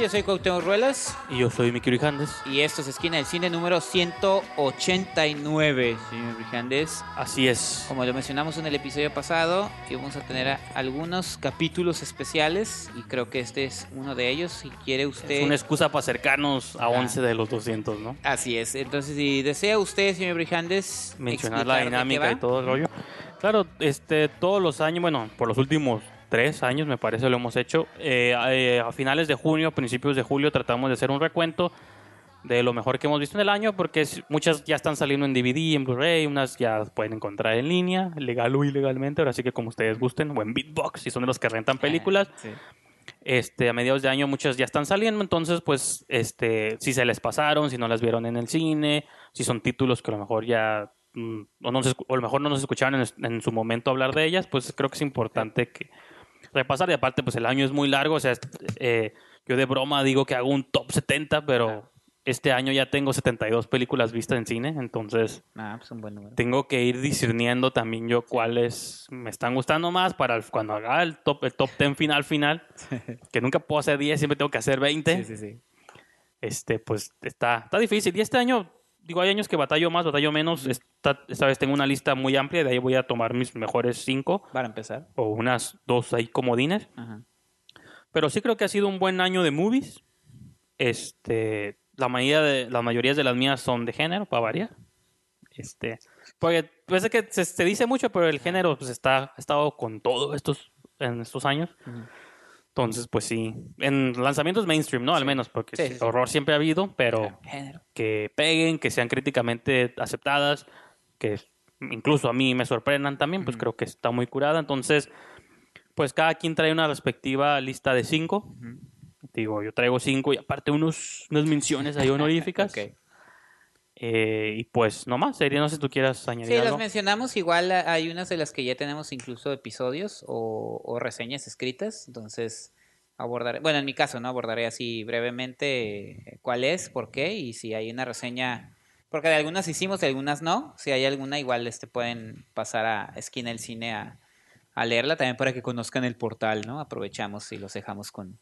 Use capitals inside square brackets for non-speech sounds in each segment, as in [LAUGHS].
Yo soy Cuauhtémoc Ruelas Y yo soy Miki Rijandes. y esto es Esquina del Cine número 189, señor Brijandes. Así es. Como lo mencionamos en el episodio pasado, íbamos a tener a- algunos capítulos especiales y creo que este es uno de ellos. Si quiere usted... Es una excusa para acercarnos a Ajá. 11 de los 200, ¿no? Así es. Entonces, si desea usted, señor Brijandes, Mencionar la dinámica y todo el rollo. Claro, este, todos los años, bueno, por los últimos tres años me parece lo hemos hecho. Eh, eh, a finales de junio, principios de julio, tratamos de hacer un recuento de lo mejor que hemos visto en el año, porque muchas ya están saliendo en DVD, en Blu-ray, unas ya pueden encontrar en línea, legal o ilegalmente, ahora sí que como ustedes gusten, o en Beatbox, si son de los que rentan películas. Sí. este, a mediados de año muchas ya están saliendo, entonces pues este, si se les pasaron, si no las vieron en el cine, si son títulos que a lo mejor ya mm, o, no se o a lo mejor no nos escucharon en, en su momento hablar de ellas, pues creo que es importante que repasar y aparte pues el año es muy largo, o sea, eh, yo de broma digo que hago un top 70, pero Claro. este año ya tengo 72 películas vistas en cine, entonces Ah, pues un buen número. tengo que ir discerniendo también yo cuáles me están gustando más para el- cuando haga el top, el top 10 final final, que nunca puedo hacer 10, siempre tengo que hacer 20. Sí, sí, sí. Este, pues está, está difícil. Y este año, digo, hay años que batallo más, batallo menos. Esta, esta vez tengo una lista muy amplia, de ahí voy a tomar mis mejores 5 Para empezar. o unas dos ahí comodines. Ajá. Pero sí creo que ha sido un buen año de movies. Este, la mayoría de, las mayorías de las mías son de género, para variar. Este, porque parece que se, se dice mucho, pero el género pues está, ha estado con todo estos, en estos años. Ujú. Entonces, pues sí, en lanzamientos mainstream, ¿no? Al menos, porque Sí, sí, sí, sí. horror siempre ha habido, pero que peguen, que sean críticamente aceptadas, que incluso a mí me sorprendan también, pues creo que está muy curada. Entonces, pues cada quien trae una respectiva lista de cinco. Digo, yo traigo cinco y aparte unos, unas menciones ahí honoríficas. [LAUGHS] Ok. Eh, y pues nomás, sería, no sé si tú quieras añadir Sí, las algo. mencionamos. Igual hay unas de las que ya tenemos incluso episodios o, o reseñas escritas. Entonces, abordaré. Bueno, en mi caso, ¿no? Abordaré así brevemente eh, cuál es, por qué y si hay una reseña. Porque de algunas hicimos, de algunas no. Si hay alguna, igual este pueden pasar a Esquina del Cine a, a leerla también para que conozcan el portal, ¿no? Aprovechamos y los dejamos con,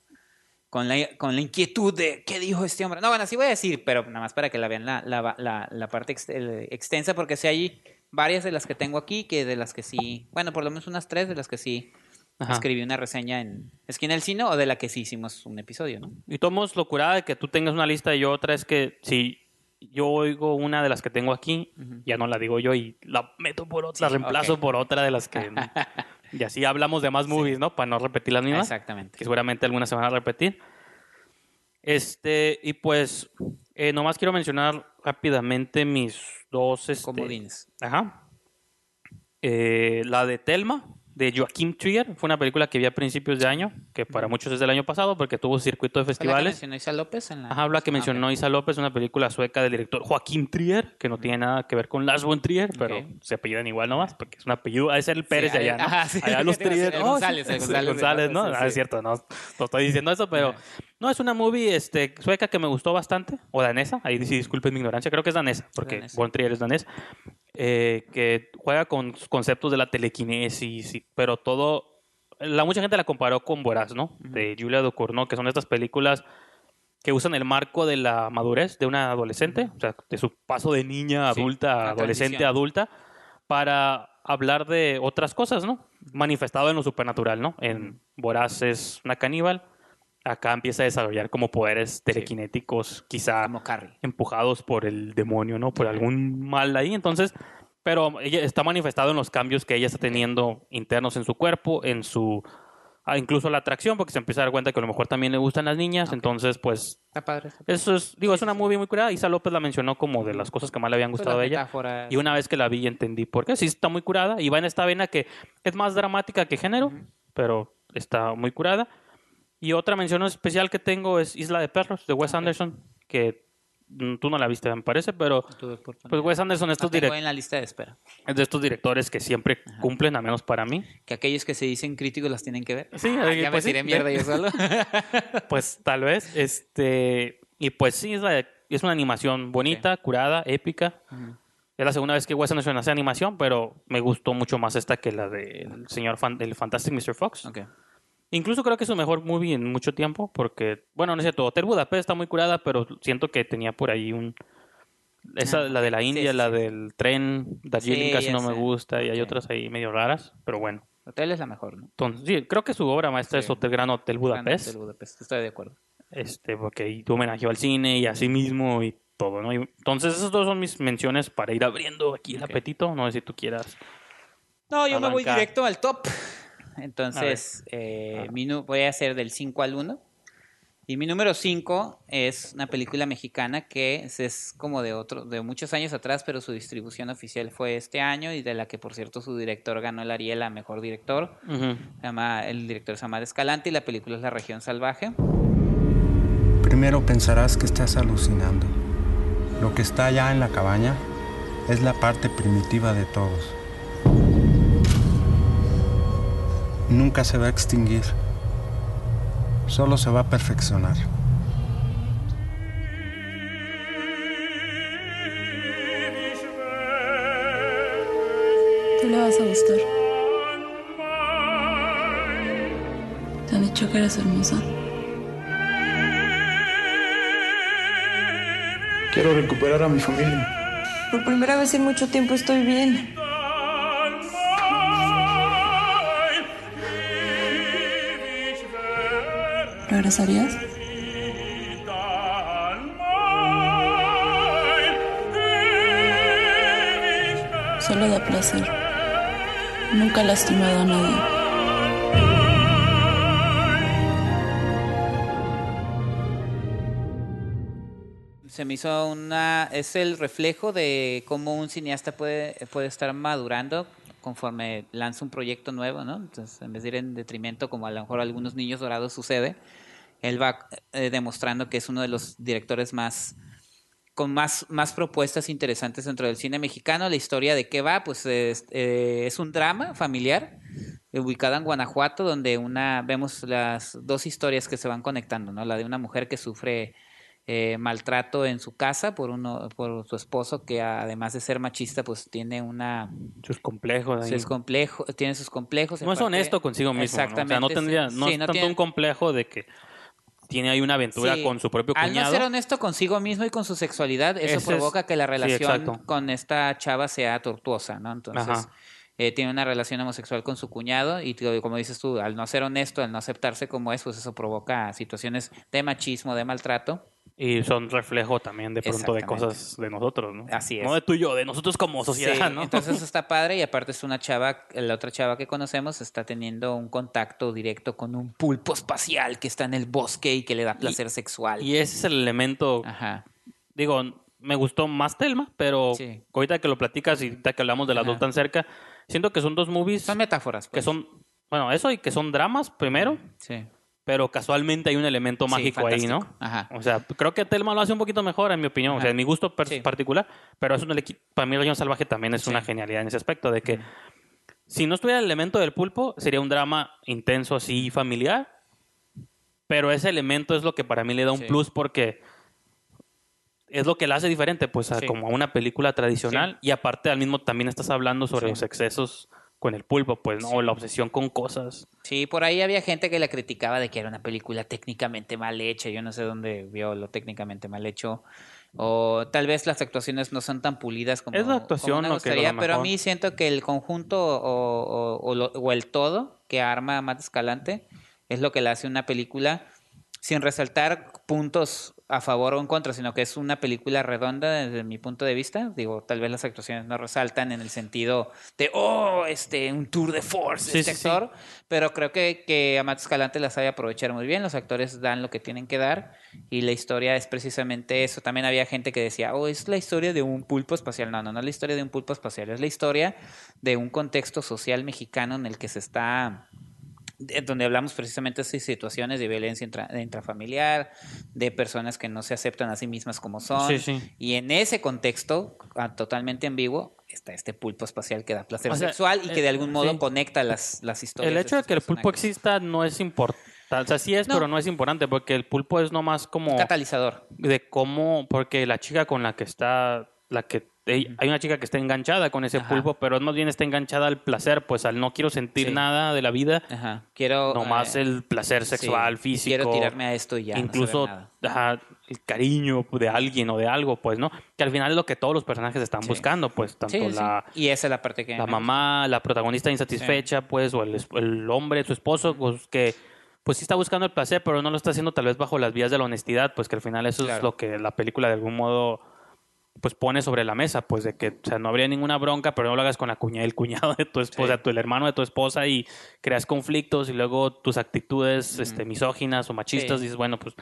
con, la, con la inquietud de qué dijo este hombre. No, bueno, sí voy a decir, pero nada más para que la vean la, la, la, la parte ex- el- extensa, porque sí hay varias de las que tengo aquí, que de las que sí, bueno, por lo menos unas tres de las que sí Ajá. escribí una reseña en Esquina del Cine o de la que sí hicimos un episodio, ¿no? Y tomos locura de que tú tengas una lista y yo otra es que si yo oigo una de las que tengo aquí, ya no la digo yo y la meto por otra, la reemplazo por otra de las que... [LAUGHS] y así hablamos de más movies, ¿no? Para no repetir las mismas, Exactamente. que seguramente algunas se van a repetir. Este, y pues, eh, nomás quiero mencionar rápidamente mis dos... Este, Comodines. Ajá. Eh, la de Telma, de Joaquim Trier, fue una película que vi a principios de año, que para muchos es del año pasado porque tuvo circuito de ¿Fue la que festivales. mencionó Isa López en la... Ajá, la que mencionó ok. Isa López, una película sueca del director Joaquim Trier, que no tiene nada que ver con Lars von Trier, pero Ok. se apellidan igual nomás, porque es un apellido, ha de ser el Pérez Sí, de allá, ¿no? ajá, sí, allá los [LAUGHS] Trier. oh, sí, González, es González González, ¿no? Ah, sí, es sí. cierto, no, no estoy diciendo eso, pero no, es una movie este, sueca que me gustó bastante, o danesa, ahí sí disculpen mi ignorancia, creo que es danesa, porque Danesa. von Trier es danés, eh, que juega con conceptos de la telequinesis, y- pero todo la mucha gente la comparó con Voraz, ¿no? De Julia Ducournau, que son estas películas que usan el marco de la madurez de una adolescente, o sea, de su paso de niña, Sí, adulta, la adolescente, adulta, para hablar de otras cosas, ¿no? Manifestado en lo supernatural, ¿no? En Voraz es una caníbal, acá empieza a desarrollar como poderes telequinéticos, quizá Como empujados por el demonio, ¿no? Por algún mal ahí. Entonces, pero ella está manifestado en los cambios que ella está teniendo internos en su cuerpo, en su ah, incluso la atracción, porque se empieza a dar cuenta que a lo mejor también le gustan las niñas. Ok. Entonces, pues Está padre. está padre. eso es, digo, es una movie muy curada. Isa López la mencionó como de las cosas que más le habían Pues gustado las a ella. Y una vez que la vi entendí por qué. Sí, está muy curada. Y va en esta vena que es más dramática que género, Ujú. pero está muy curada. Y otra mención especial que tengo es Isla de Perros, de Wes Ok. Anderson, que mm, tú no la viste, me parece, pero pues Wes Anderson estos tengo direct- en la lista de espera. es de estos directores que siempre Ajá. cumplen, a menos para mí. Que aquellos que se dicen críticos las tienen que ver. Sí, Ah, eh, ya pues me sí, tiré de- mierda yo solo. [LAUGHS] Pues tal vez, este, y pues sí, es, la- es una animación bonita, curada, épica. Ujú. Es la segunda vez que Wes Anderson hace animación, pero me gustó mucho más esta que la del señor fan- el Fantastic Mr. Fox. Ok. Incluso creo que es su mejor movie en mucho tiempo, porque, bueno, no es cierto, Hotel Budapest está muy curada, pero siento que tenía por ahí un... Esa, Ah, la de la India, sí, la sí. del tren, Darjeeling casi no me sé. gusta, y hay otras ahí medio raras, pero bueno. Hotel es la mejor, ¿no? Entonces, sí, creo que su obra maestra es Hotel Gran Hotel Budapest, Hotel Budapest, estoy de acuerdo. este, porque ahí tu homenaje al cine y a sí mismo y todo, ¿no? Y- entonces, esas dos son mis menciones para ir abriendo aquí el Ok. apetito, no sé si tú quieras. No, yo me voy directo al top. Entonces, eh, mi nu- voy a hacer del 5 al 1. Y mi número 5 es una película mexicana que es, es como de otro, de muchos años atrás, pero su distribución oficial fue este año y de la que, por cierto, su director ganó el Ariel a Mejor Director. Se llama, el director se llama Escalante y la película es La Región Salvaje. Primero pensarás que estás alucinando. Lo que está allá en la cabaña es la parte primitiva de todos. Nunca se va a extinguir. Solo se va a perfeccionar. Tú le vas a gustar. Te han dicho que eres hermosa. Quiero recuperar a mi familia. Por primera vez en mucho tiempo estoy bien. ¿Regresarías? Solo da placer. Nunca he lastimado a nadie. Se me hizo una... Es el reflejo de cómo un cineasta puede, puede estar madurando conforme lanza un proyecto nuevo, ¿no? Entonces, en vez de ir en detrimento, como a lo mejor a algunos niños dorados sucede, él va eh, demostrando que es uno de los directores más con más, más propuestas interesantes dentro del cine mexicano. La historia de qué va, pues es, eh, es un drama familiar ubicado en Guanajuato, donde una vemos las dos historias que se van conectando, ¿no? La de una mujer que sufre eh, maltrato en su casa por uno, por su esposo, que además de ser machista, pues tiene una Sus complejos. ahí. sus complejo, tiene sus complejos. No es honesto consigo mismo. ¿no? O sea, no Exactamente, tendría, no Sí, es no tanto tiene- un complejo de que tiene ahí una aventura Sí. con su propio Al no cuñado. ser honesto consigo mismo y con su sexualidad, eso Ese es- provoca que la relación con esta chava sea tortuosa, ¿no? Entonces, eh, tiene una relación homosexual con su cuñado y como dices tú, al no ser honesto, al no aceptarse como es, pues eso provoca situaciones de machismo, de maltrato. Y son reflejo también de pronto de cosas de nosotros, ¿no? Así es. No de tú y yo, de nosotros como sociedad, Sí, ¿no? Entonces eso [LAUGHS] está padre y aparte es una chava, la otra chava que conocemos está teniendo un contacto directo con un pulpo espacial que está en el bosque y que le da placer sexual. y ese es el elemento, Ajá. digo, me gustó más Telma, pero Sí. ahorita que lo platicas y ahorita que hablamos de las Ajá. dos tan cerca, siento que son dos movies Son metáforas. que pues. son, bueno, eso y que son dramas primero, Sí. Pero casualmente hay un elemento Sí, mágico ahí, ¿no? Ajá. O sea, creo que Telma lo hace un poquito mejor, en mi opinión. O sea, en mi gusto Sí. particular. Pero es un ele- para mí, Región Salvaje también es Sí. una genialidad en ese aspecto. De que si no estuviera el elemento del pulpo, sería un drama intenso, así, familiar. Pero ese elemento es lo que para mí le da un plus porque es lo que la hace diferente, pues, a como a una película tradicional. Y aparte, al mismo también estás hablando sobre los excesos con el pulpo, pues, ¿no? O la obsesión con cosas. Sí, por ahí había gente que la criticaba de que era una película técnicamente mal hecha. Yo no sé dónde vio lo técnicamente mal hecho. O tal vez las actuaciones no son tan pulidas como, Es la como actuación lo que gustaría, lo pero a mí siento que el conjunto o lo- o el todo que arma Matt Escalante es lo que le hace una película sin resaltar puntos a favor o en contra, sino que es una película redonda desde mi punto de vista. Digo, tal vez las actuaciones no resaltan en el sentido de, oh, este, un tour de force Sí, este sí, sí. actor, pero creo que, que Amat Escalante la sabe aprovechar muy bien, los actores dan lo que tienen que dar y la historia es precisamente eso. También había gente que decía, oh, es la historia de un pulpo espacial. No, no, no es la historia de un pulpo espacial, es la historia de un contexto social mexicano en el que se está donde hablamos precisamente de situaciones de violencia intra- intrafamiliar, de personas que no se aceptan a sí mismas como son. Sí, sí. Y en ese contexto, totalmente ambiguo, está este pulpo espacial que da placer O sea, sexual y que de eh, algún modo sí. conecta las, las historias. El hecho de que el pulpo exista no es importante. O sea, sí es, No. pero no es importante porque el pulpo es nomás como catalizador. de cómo, porque la chica con la que está, la que hay una chica que está enganchada con ese Ajá. pulpo, pero más bien está enganchada al placer, pues al no quiero sentir Sí. nada de la vida, Ajá. Quiero. nomás eh, el placer sí, sexual, físico. Quiero tirarme a esto y ya. incluso ajá, el cariño de alguien o de algo, pues, ¿no? Que al final es lo que todos los personajes están Sí. buscando, pues, tanto la, Y esa es la parte que. la mamá, la protagonista insatisfecha, pues, o el, el hombre, su esposo, pues, que pues sí está buscando el placer, pero no lo está haciendo tal vez bajo las vías de la honestidad, pues que al final eso es lo que la película de algún modo pues pone sobre la mesa, pues de que, o sea, no habría ninguna bronca, pero no lo hagas con la cuña, el cuñado de tu esposa, Sí. tu, el hermano de tu esposa y creas conflictos y luego tus actitudes este, misóginas o machistas, Sí. dices, bueno, pues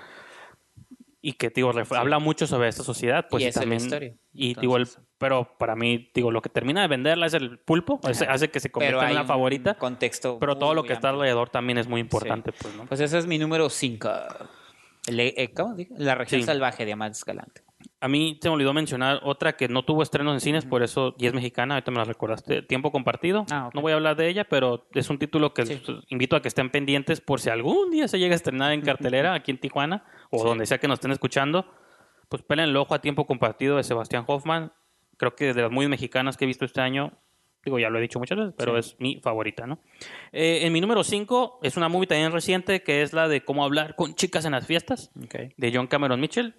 y que digo habla mucho sobre esta sociedad pues Y y, esa es la también historia. y digo el- pero para mí digo lo que termina de venderla es el pulpo hace, Ajá. hace que se convierta en la favorita contexto. pero todo lo que está alrededor también es muy importante pues no Pues ese es mi número 5. ¿Cómo dije? La región salvaje de Amado Escalante. A mí se me olvidó mencionar otra que no tuvo estrenos en cines por eso y es mexicana ahorita me la recordaste tiempo compartido Ah, no voy a hablar de ella pero es un título que Sí. invito a que estén pendientes por si algún día se llega a estrenar en cartelera aquí en Tijuana o donde sea que nos estén escuchando pues pelen el ojo a tiempo compartido de Sebastián Hoffman. Creo que de las muy mexicanas que he visto este año, digo, ya lo he dicho muchas veces, pero es mi favorita, ¿no? Eh, en mi número 5 es una movie también reciente que es la de Cómo hablar con chicas en las fiestas, de John Cameron Mitchell.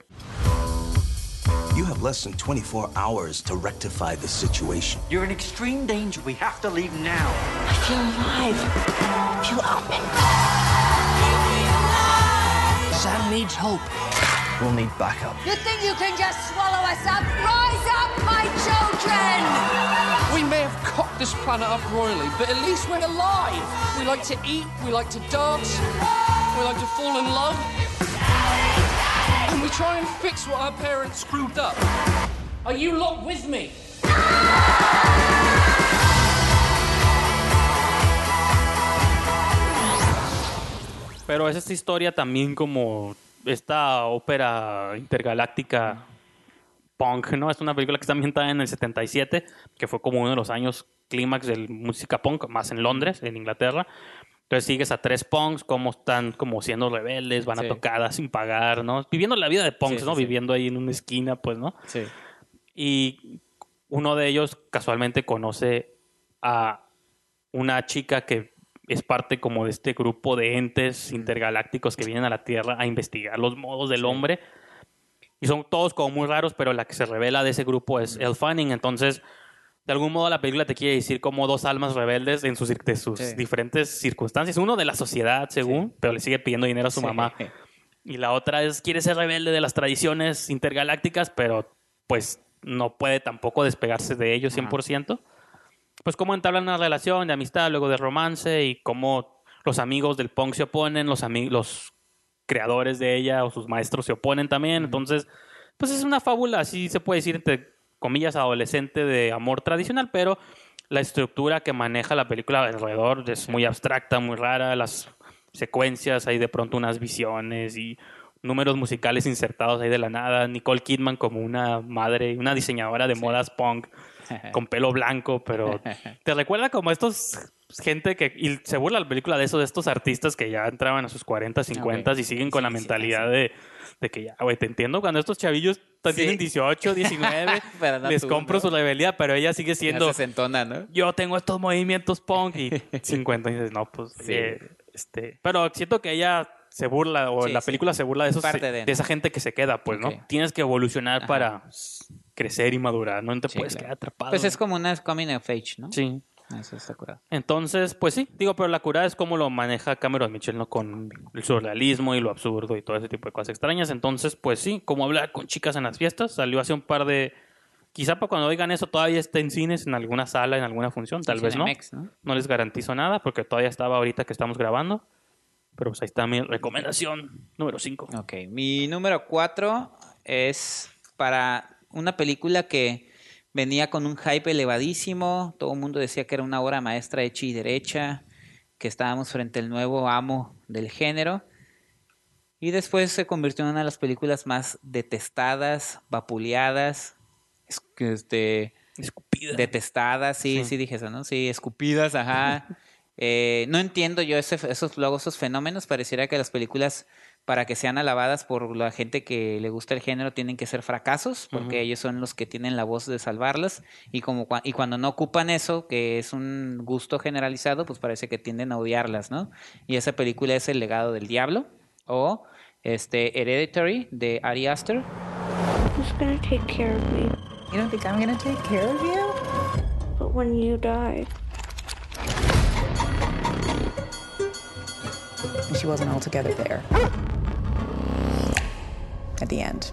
You have less than 24 hours to rectify the situation. You're in extreme danger. We have to leave now. I feel alive. I feel open. Sam needs hope. We'll need backup. You think you can just swallow us up? Rise up, my children! We may have cocked this planet up royally, but at least we're alive. We like to eat, we like to dance, we like to fall in love. And we try and fix what our parents screwed up. Are you lot with me? Pero es esta historia también como esta ópera intergaláctica punk, ¿no? Es una película que está ambientada en el 77, que fue como uno de los años clímax de música punk, más en Londres, en Inglaterra. Entonces sigues a tres punks, como están como siendo rebeldes, van Sí. a tocadas sin pagar, ¿no? Viviendo la vida de punks, Sí, ¿no? sí. Viviendo ahí en una esquina, pues, ¿no? Sí. Y uno de ellos casualmente conoce a una chica que es parte como de este grupo de entes intergalácticos que vienen a la Tierra a investigar los modos del hombre. Y son todos como muy raros, pero la que se revela de ese grupo es Elle Fanning. Entonces, de algún modo la película te quiere decir como dos almas rebeldes en sus, de sus Sí. diferentes circunstancias. Uno de la sociedad, según, pero le sigue pidiendo dinero a su Sí. mamá. Y la otra es, quiere ser rebelde de las tradiciones intergalácticas, pero pues no puede tampoco despegarse de ellos 100%. Pues cómo entablan una relación de amistad, luego de romance y cómo los amigos del punk se oponen, los, los creadores de ella o sus maestros se oponen también. Entonces, pues es una fábula, así se puede decir, entre comillas, adolescente de amor tradicional, pero la estructura que maneja la película alrededor es muy abstracta, muy rara, las secuencias, hay de pronto unas visiones y números musicales insertados ahí de la nada, Nicole Kidman como una madre, una diseñadora de modas punk [LAUGHS] con pelo blanco, pero [LAUGHS] te recuerda como estos gente que y se burla la película de eso de estos artistas que ya entraban a sus 40, 50 Ok. y siguen con la Sí, mentalidad sí. de, de que ya, güey, te entiendo cuando estos chavillos Sí. tienen 18, 19, Pero no les tú, compro ¿no? su rebeldía, pero ella sigue siendo se sentona, ¿no? yo tengo estos movimientos punk y [LAUGHS] 50 y dices, no, pues, Sí. eh, este, pero siento que ella se burla o la película se burla de esos de, esa gente que se queda, pues. ¿no? Tienes que evolucionar Ajá. para crecer y madurar, no te puedes claro. quedar atrapado. Pues es como una coming of age, ¿no? Sí. Está curado. Entonces, pues sí, digo, pero la curada es como lo maneja Cameron Mitchell, ¿no? Con el surrealismo y lo absurdo y todo ese tipo de cosas extrañas. Entonces, pues sí, como hablar con chicas en las fiestas, salió hace un par de... Quizá para cuando oigan eso todavía esté en cines, en alguna sala, en alguna función, tal vez no. ¿no? No les garantizo nada porque todavía estaba ahorita que estamos grabando. Pero pues ahí está mi recomendación número 5. Ok, mi número cuatro es para una película que venía con un hype elevadísimo, todo el mundo decía que era una obra maestra hecha y derecha, que estábamos frente al nuevo amo del género, y después se convirtió en una de las películas más detestadas, vapuleadas, este, Escupida. detestadas, sí, sí, Sí. dije eso, ¿no? Sí, escupidas, ajá. [LAUGHS] Eh, no entiendo yo ese, esos, luego esos fenómenos. Pareciera que las películas para que sean alabadas por la gente que le gusta el género tienen que ser fracasos porque ellos son los que tienen la voz de salvarlas y como y cuando no ocupan eso que es un gusto generalizado pues parece que tienden a odiarlas no y esa película es el legado del diablo o este Hereditary de Ari Aster Who's gonna take care of me? You don't think I'm gonna take care of you? But when you die, And she wasn't altogether there. At the end.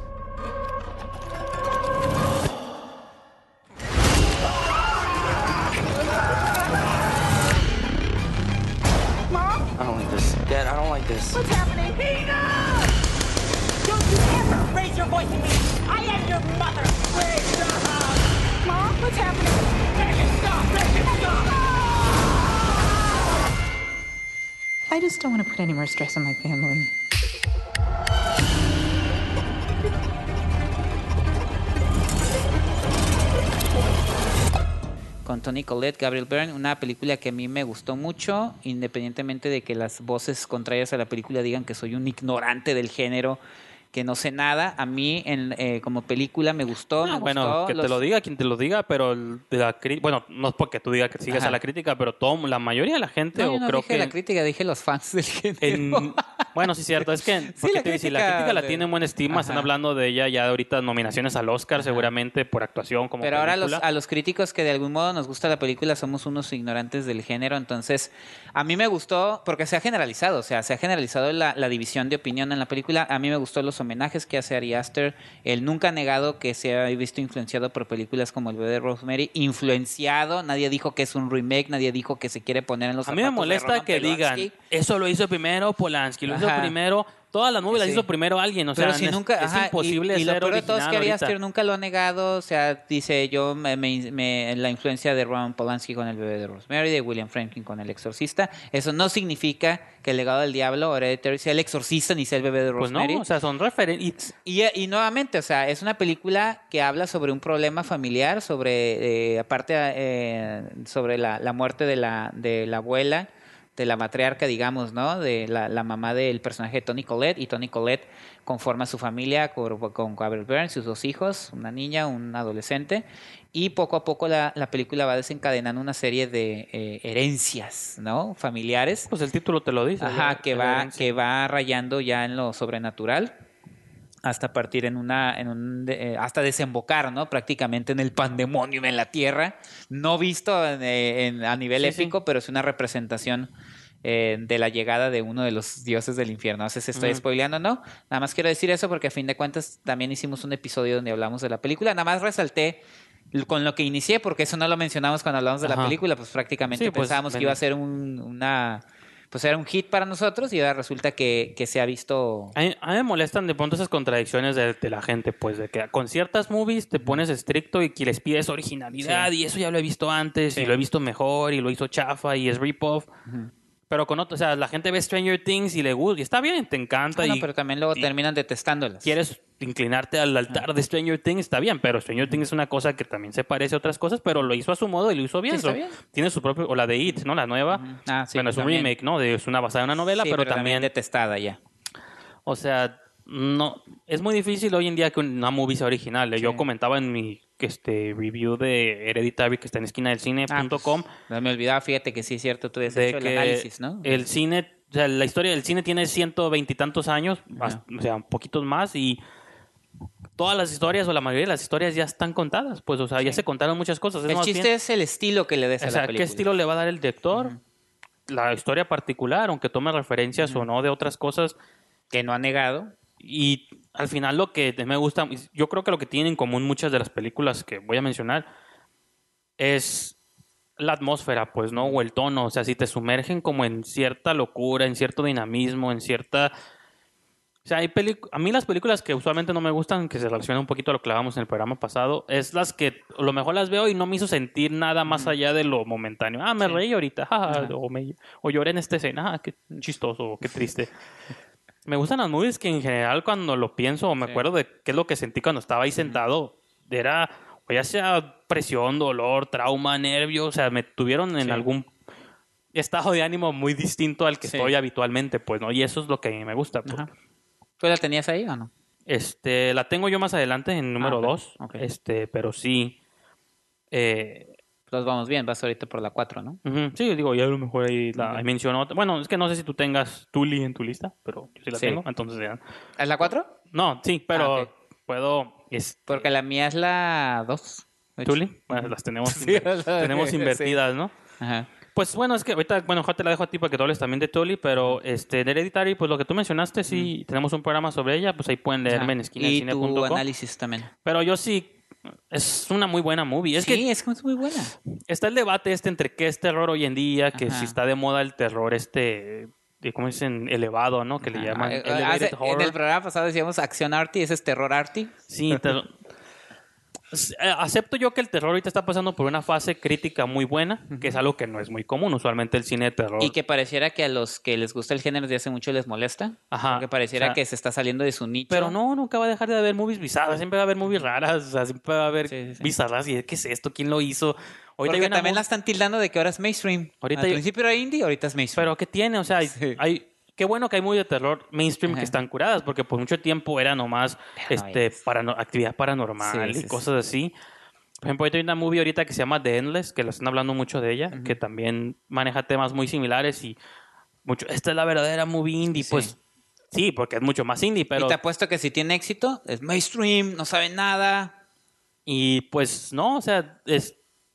Mom? I don't like this. Dad, I don't like this. What's happening? Enough! Don't you ever raise your voice at me! I am your mother! Please stop! Mom, what's happening? Make it stop! Make it stop! I just don't want to put any more stress on my family. Con Tony Collette, Gabriel Byrne, una película que a mí me gustó mucho, independientemente de que las voces contrarias a la película digan que soy un ignorante del género, que no sé nada. A mí, en, eh, como película, me gustó. me Ah, bueno, gustó que te lo diga quien te lo diga, pero el de la cri- bueno, no es porque tú digas que sigas Ajá. a la crítica, pero todo, la mayoría de la gente, No, o yo no creo dije que la crítica, dije los fans del género. en- bueno, sí, cierto. Es que [LAUGHS] porque la te- si la crítica crítica la de- tiene en buena estima, están hablando de ella ya ahorita nominaciones al Oscar, seguramente por actuación como Pero ahora los, a los críticos que de algún modo nos gusta la película somos unos ignorantes del género, entonces a mí me gustó porque se ha generalizado, o sea, se ha generalizado la, la división de opinión en la película. A mí me gustó los homenajes que hace Ari Aster, el nunca ha negado que se ha visto influenciado por películas como El bebé de Rosemary, influenciado, nadie dijo que es un remake, nadie dijo que se quiere poner en los A mí me molesta que digan, eso lo hizo primero Polanski, lo hizo primero, todas las movies las hizo primero alguien, o sea, Pero si es, nunca, es ajá, y- imposible y, lo ser peor de todo es que Ari original Aster ahorita. nunca lo ha negado, o sea, dice yo me, me- me- la influencia de Roman Polanski con el bebé de Rosemary, de William Franklin con el exorcista, eso no significa que el legado del diablo Hereditary sea el exorcista ni sea el bebé de Pues Rosemary. no, o sea, son referentes. Y, y nuevamente, o sea, es una película que habla sobre un problema familiar, sobre, eh, aparte, eh, sobre la, la muerte de la, de la abuela, de la matriarca, digamos, ¿no? De la, la mamá del personaje de Tony Collette, y Tony Collette conforma su familia con, con Gabriel Byrne, sus dos hijos, una niña, un adolescente, y poco a poco la, la película va desencadenando una serie de eh, herencias, ¿no? Familiares. Pues el título te lo dice. Ajá, que va, que va rayando ya en lo sobrenatural hasta partir en una, en un, eh, hasta desembocar, ¿no? Prácticamente en el pandemonium en la tierra, no visto en, eh, en- a nivel Sí, sí. épico, pero es una representación eh, de la llegada de uno de los dioses del infierno. No sé si estoy Ujú. spoileando o no. Nada más quiero decir eso porque a fin de cuentas también hicimos un episodio donde hablamos de la película. Nada más resalté con lo que inicié, porque eso no lo mencionamos cuando hablamos de la película, pues prácticamente Sí, pues, pensábamos que iba a ser un, una pues era un hit para nosotros y ahora resulta que, que se ha visto A mí, a mí me molestan de pronto esas contradicciones de, de la gente, pues, de que con ciertas movies te pones estricto y que les pides originalidad Sí. y eso ya lo he visto antes Sí. y lo he visto mejor y lo hizo chafa y es rip-off. Pero con otro, o sea, la gente ve Stranger Things y le gusta y está bien, te encanta Ah, no, y pero también luego terminan detestándolas. quieres inclinarte al altar de Stranger Things, está bien, pero Stranger Things es una cosa que también se parece a otras cosas, pero lo hizo a su modo y lo hizo bien. Sí, está bien. Tiene su propio, o la de It, ¿no? La nueva. Ah, sí, bueno, es un también. remake, ¿no? De, es una basada en una novela, Sí, pero, también detestada ya. o sea, no es muy difícil hoy en día que una movie sea original. Yo comentaba en mi este review de Hereditary que está en esquina del cine.com No me olvidaba, fíjate que sí es cierto, tú has hecho el que análisis, ¿no? el cine, o sea, la historia del cine tiene ciento veintitantos años, más- o sea, un poquitos más y todas las historias o la mayoría de las historias ya están contadas, pues, o sea, ya se contaron muchas cosas. Es el chiste bien- es el estilo que le des a o sea, la ¿qué película. estilo le va a dar el director? La historia particular, aunque tome referencias o no de otras cosas. Que no ha negado. Y al final lo que me gusta, yo creo que lo que tienen en común muchas de las películas que voy a mencionar es la atmósfera, pues, ¿no? O el tono. O sea, si te sumergen como en cierta locura, en cierto dinamismo, en cierta... O sea, hay pelic- a mí las películas que usualmente no me gustan, que se relacionan un poquito a lo que hablábamos en el programa pasado, es las que a lo mejor las veo y no me hizo sentir nada más allá de lo momentáneo. Ah, me reí ahorita, jaja, o, me- o lloré en esta escena, ah, qué chistoso, qué triste. [LAUGHS] Me gustan las movies que en general cuando lo pienso o me acuerdo de qué es lo que sentí cuando estaba ahí sentado, era o ya sea presión, dolor, trauma, nervio, o sea, me tuvieron en Sí. algún estado de ánimo muy distinto al que Sí. estoy habitualmente, pues, ¿no? Y eso es lo que a mí me gusta. pues. ¿Tú la tenías ahí o no? Este, la tengo yo más adelante en número ok, 2. ok. Este, pero sí. Eh, Los vamos bien, vas ahorita por la 4, ¿no? ujú, sí, digo, ya a lo mejor ahí la ahí mencionó. otra- Bueno, es que no sé si tú tengas Tuli en tu lista, pero yo sí la Sí. tengo. Entonces ya. ¿Es la 4? No, sí, pero Ah, ok. puedo. es- Porque la mía es la 2. ¿Tuli? Bueno, las tenemos, [LAUGHS] Sí, [LAUGHS] tenemos sí. invertidas, ¿no? Ajá. Pues bueno, es que ahorita, bueno, te la dejo a ti para que tú hables también de Tully, pero este, de Hereditary, pues lo que tú mencionaste, sí, tenemos un programa sobre ella, pues ahí pueden leerme en Ajá. Y tu análisis también. Pero yo sí, es una muy buena movie. Es sí, que es muy buena. está el debate este entre qué es terror hoy en día, que Ajá. si está de moda el terror este, de, ¿cómo dicen? Elevado, ¿no? Que le llaman Ah, hace- en el programa pasado decíamos acción arty, ese es terror arty. Sí, ter- S- eh, Acepto yo que el terror ahorita está pasando por una fase crítica muy buena, que es algo que no es muy común. Usualmente el cine de terror. Y que pareciera que a los que les gusta el género desde hace mucho les molesta. Ajá, Porque pareciera o sea, que se está saliendo de su nicho. Pero no, nunca va a dejar de haber movies bizarras. Siempre va a haber movies raras. O sea, siempre va a haber Sí, sí, sí. bizarras. ¿Y qué es esto? ¿Quién lo hizo? Ahorita Porque también la están tildando de que ahora es mainstream. Ahorita Al hay- principio era indie, ahorita es mainstream. Pero ¿qué tiene? O sea, hay, Sí. hay- qué bueno que hay movies de terror mainstream Ajá. que están curadas, porque por mucho tiempo era nomás este, parano- actividad paranormal Sí, y sí. cosas así. Por ejemplo, hay una movie ahorita que se llama The Endless, que lo están hablando mucho de ella, que también maneja temas muy similares y mucho. Esta es la verdadera movie indie, Sí. pues sí, porque es mucho más indie, pero Y te apuesto que si tiene éxito, es mainstream, no sabe nada. Y pues no, o sea, es-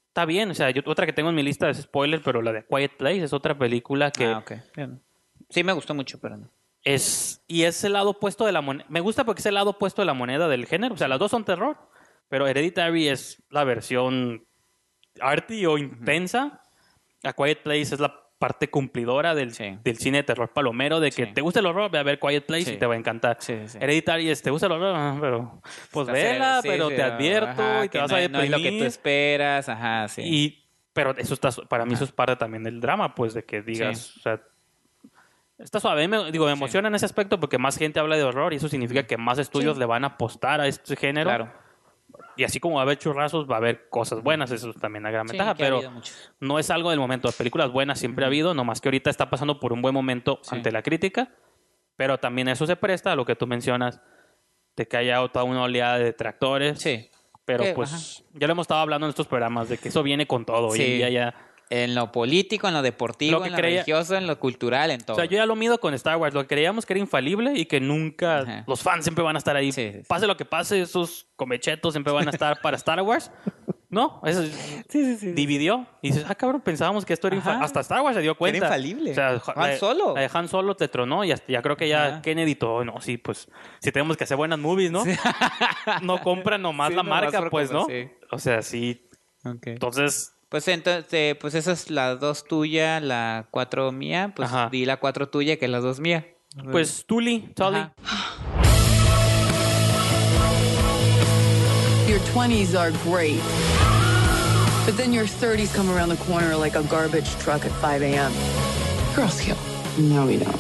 está bien. O sea, yo, otra que tengo en mi lista es spoiler, pero la de Quiet Place es otra película que Ah, ok. Bien. Sí, me gustó mucho, pero no. es. Y es el lado opuesto de la moneda. Me gusta porque es el lado opuesto de la moneda del género. O sea, las dos son terror, pero Hereditary es la versión arty o intensa. A Quiet Place es la parte cumplidora del, Sí. del cine de terror palomero, de que Sí. te gusta el horror, ve a ver Quiet Place Sí. y te va a encantar. Hereditary es, te gusta el horror, Ah, pero pues vela, pero te advierto ajá, y te vas no, a es- no es deprimir. lo que tú esperas, ajá, sí. Y, pero eso está, para mí eso es parte también del drama, pues, de que digas, o sea, está suave. A mí me, digo, me emociona en ese aspecto porque más gente habla de horror y eso significa que más estudios le van a apostar a este género. Claro. Y así como va a haber churrazos, va a haber cosas buenas, eso es también una gran Sí, ventaja, ha pero muchos. no es algo del momento. Películas buenas siempre ha habido, nomás que ahorita está pasando por un buen momento Sí. ante la crítica, pero también eso se presta a lo que tú mencionas, de que haya toda una oleada de detractores. Sí. Pero Que, pues ya lo hemos estado hablando en estos programas de que eso viene con todo. Sí. día ya. En lo político, en lo deportivo, Lo que en lo creía- religioso, en lo cultural, en todo. O sea, yo ya lo mido con Star Wars. Lo que creíamos que era infalible y que nunca. Ajá. Los fans siempre van a estar ahí. Sí, sí, sí. Pase lo que pase, esos comechetos siempre van a estar para Star Wars. ¿No? Eso dividió. Y dices, ah, cabrón, pensábamos que esto era infalible. Hasta Star Wars se dio cuenta. infalible. O sea, Han la de- Solo. la de Han Solo te tronó y hasta- ya creo que ya Ajá. Kennedy todo. No, sí, pues si tenemos que hacer buenas movies, ¿no? [LAUGHS] no compran nomás Sí, la marca, pues, ¿no? sí. O sea, sí. Entonces, Pues entonces, pues esa es la dos tuya, la cuatro mía. Pues Ajá. di la cuatro tuya, que es la dos mía. pues, Tully. Ajá. Your 20s are great. But then your 30s come around the corner like a garbage truck at 5 a.m. Girls kill. No, we don't.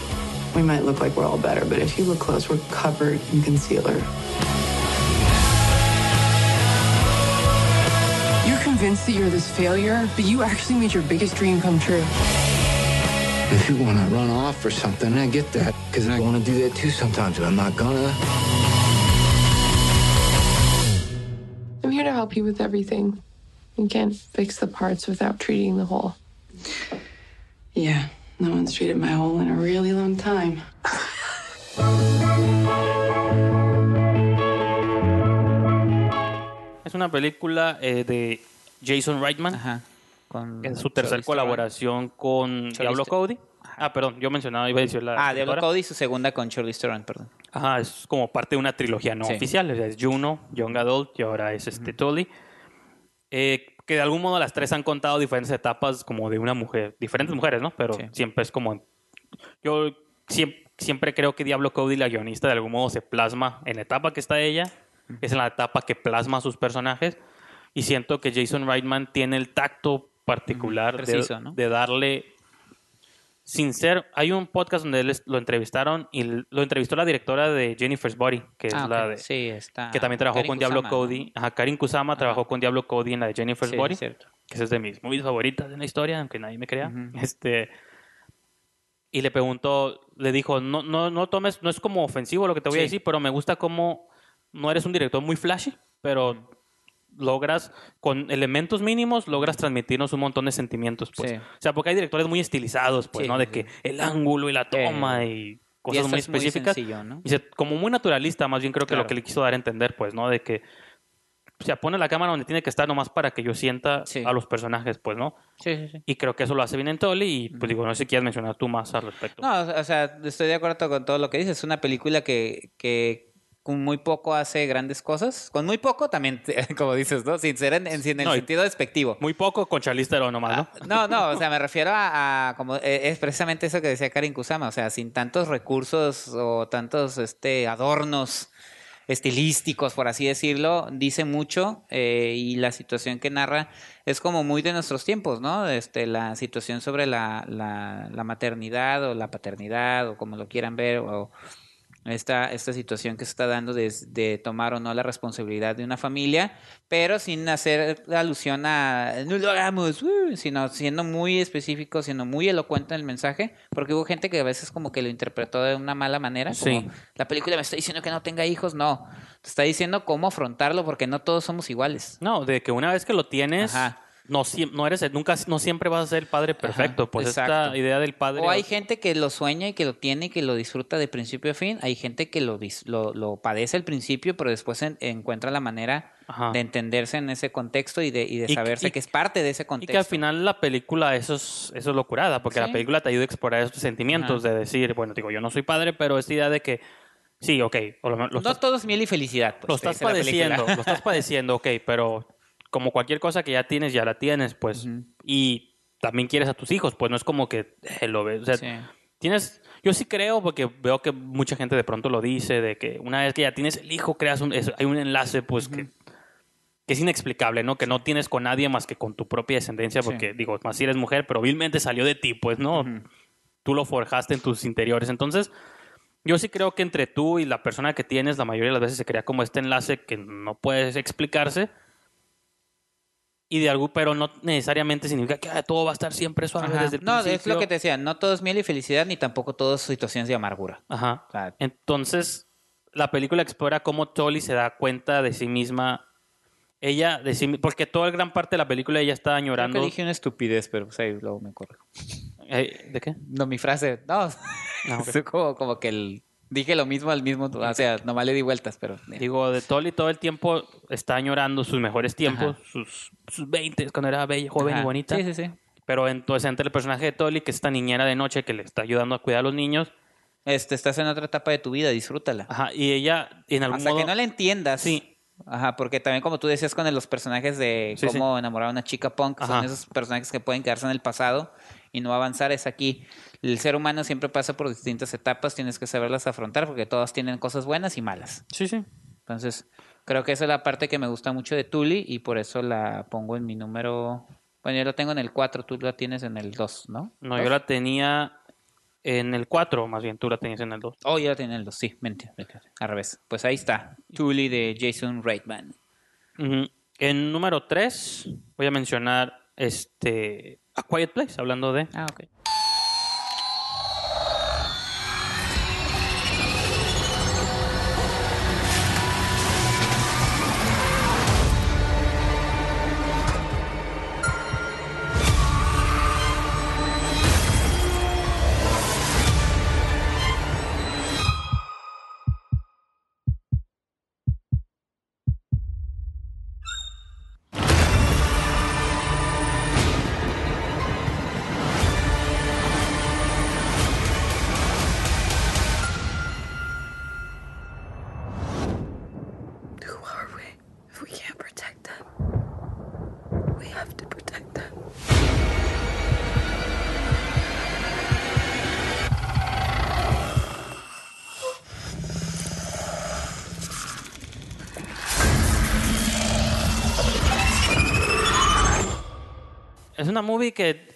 We might look like we're all better, but if you look close, we're covered in concealer. Convinced that you're this failure, but you actually made your biggest dream come true. If you want to run off or something, I get that. Because I want to do that too sometimes, but I'm not gonna. I'm here to help you with everything. You can't fix the parts without treating the whole. Yeah, no one's treated my hole in a really long time. Es una película eh, de Jason Reitman. Ajá. Con Es su tercera colaboración con Diablo. Cody. Ah, perdón, yo mencionaba, iba a decir la. Ah, Diablo. Cody, su segunda con Charlize Theron, perdón. Ajá, es como parte de una trilogía no Sí. oficial. O sea, es Juno, Young Adult y ahora es este Tully. Eh, que de algún modo las tres han contado diferentes etapas como de una mujer, diferentes mujeres, ¿no? Pero Sí. siempre es como. Yo siempre, siempre creo que Diablo Cody, la guionista, de algún modo se plasma en la etapa que está ella, es en la etapa que plasma a sus personajes. Y siento que Jason Reitman tiene el tacto particular de- Preciso, ¿no? de darle sin ser, hay un podcast donde él es- lo entrevistaron y lo entrevistó la directora de Jennifer's Body, que es Ah, la de Sí, está. que también trabajó Karin con Diablo Kusama, Cody. Ajá, Karin Kusama trabajó con Diablo Cody en la de Jennifer's Sí, Body, cierto. que es de mis movies favoritas en la historia, aunque nadie me crea. Este y le preguntó, le dijo, no, no, no tomes, no es como ofensivo lo que te voy a decir, pero me gusta cómo no eres un director muy flashy, pero logras, con elementos mínimos, logras transmitirnos un montón de sentimientos, pues. Sí. O sea, porque hay directores muy estilizados, pues, Sí, ¿no? De sí. que el ángulo y la toma Eh, y y cosas esto muy es muy específicas. sencillo, ¿no? Y se- como muy naturalista, más bien creo que Claro. lo que le quiso dar a entender, pues, ¿no? De que o sea, pone la cámara donde tiene que estar nomás para que yo sienta a los personajes, pues, ¿no? Sí, sí, sí. Y creo que eso lo hace bien en Tolly y, pues, digo, no sé si quieres mencionar tú más al respecto. No, o sea, estoy de acuerdo con todo lo que dices. Es una película que, que con muy poco hace grandes cosas. Con muy poco también, [LAUGHS] como dices, ¿no? Sin ser en, el No, sentido despectivo. Muy poco con Charlize Theron nomás, ¿no? No, no, o sea, me refiero a, a como eh, es precisamente eso que decía Karin Kusama, o sea, sin tantos recursos o tantos este adornos estilísticos, por así decirlo, dice mucho eh, y la situación que narra es como muy de nuestros tiempos, ¿no? Este, la situación sobre la, la, la maternidad o la paternidad o como lo quieran ver o esta, esta situación que se está dando de, de tomar o no la responsabilidad de una familia, pero sin hacer alusión a no lo hagamos, uh", sino siendo muy específico, siendo muy elocuente en el mensaje, porque hubo gente que a veces como que lo interpretó de una mala manera, como Sí. la película me está diciendo que no tenga hijos, no, te está diciendo cómo afrontarlo porque no todos somos iguales. No, de que una vez que lo tienes, Ajá. No, no eres, nunca, no siempre vas a ser el padre perfecto. pues esta idea del padre. O hay gente que lo sueña y que lo tiene y que lo disfruta de principio a fin. Hay gente que lo, lo, lo padece al principio, pero después en- encuentra la manera Ajá. de entenderse en ese contexto y de, y de Y saberse y- que es parte de ese Y contexto. que al final la película, eso es, eso es locurada, porque Sí. la película te ayuda a explorar esos sentimientos, Ajá. de decir, bueno, digo, yo no soy padre, pero esta idea de que, sí, ok, o lo, lo no estás, todo es miel y felicidad. pues, lo estás padeciendo, lo estás padeciendo, ok, pero como cualquier cosa que ya tienes, ya la tienes, pues, y también quieres a tus hijos, pues no es como que eh, lo ves, o sea, Sí. tienes, yo sí creo, porque veo que mucha gente de pronto lo dice, de que una vez que ya tienes el hijo, creas un, es- hay un enlace, pues, que que es inexplicable, ¿no? Que no tienes con nadie más que con tu propia descendencia, Sí. porque, digo, más si eres mujer, pero vilmente salió de ti, pues, ¿no? Tú lo forjaste en tus interiores. Entonces, yo sí creo que entre tú y la persona que tienes, la mayoría de las veces se crea como este enlace que no puedes explicarse. Y de algo, pero no necesariamente significa que ah, todo va a estar siempre suave Ajá. desde el No, principio. es lo que te decía, no todo es miel y felicidad, ni tampoco todo es situaciones de amargura. Ajá. O sea, Entonces, la película explora cómo Tolly se da cuenta de sí misma. Ella, de sí porque toda gran parte de la película ella está creo añorando. que dije una estupidez, pero pues, ahí luego me corrijo. Eh, ¿De qué? No, mi frase, no, Ah, ok. [LAUGHS] es como, como que el, dije lo mismo al mismo, o sea, nomás le di vueltas, pero... Digo, de Tolly todo el tiempo está añorando sus mejores tiempos, Ajá. sus, sus 20, cuando era bella, joven Ajá. y bonita. Sí, sí, sí. Pero entonces entre el personaje de Tolly, que es esta niñera de noche que le está ayudando a cuidar a los niños. Este, estás en otra etapa de tu vida, disfrútala. Ajá, y ella en algún Hasta modo... que no la entiendas. Sí. Ajá, porque también como tú decías con los personajes de Sí, cómo enamorar a una chica punk, son esos personajes que pueden quedarse en el pasado y no avanzar, es aquí. El ser humano siempre pasa por distintas etapas, tienes que saberlas afrontar porque todas tienen cosas buenas y malas. Sí, sí. Entonces, creo que esa es la parte que me gusta mucho de Tully y por eso la pongo en mi número... Bueno, yo la tengo en el 4, tú la tienes en el 2, ¿no? No, ¿Dos? yo la tenía en el 4, más bien tú la tenías en el 2. Oh, yo la tenía en el 2, sí, mentira, mentira, al revés. Pues ahí está, Tully de Jason Reitman. En número 3 voy a mencionar este A Quiet Place, hablando de... Ah, ok. Es una movie que,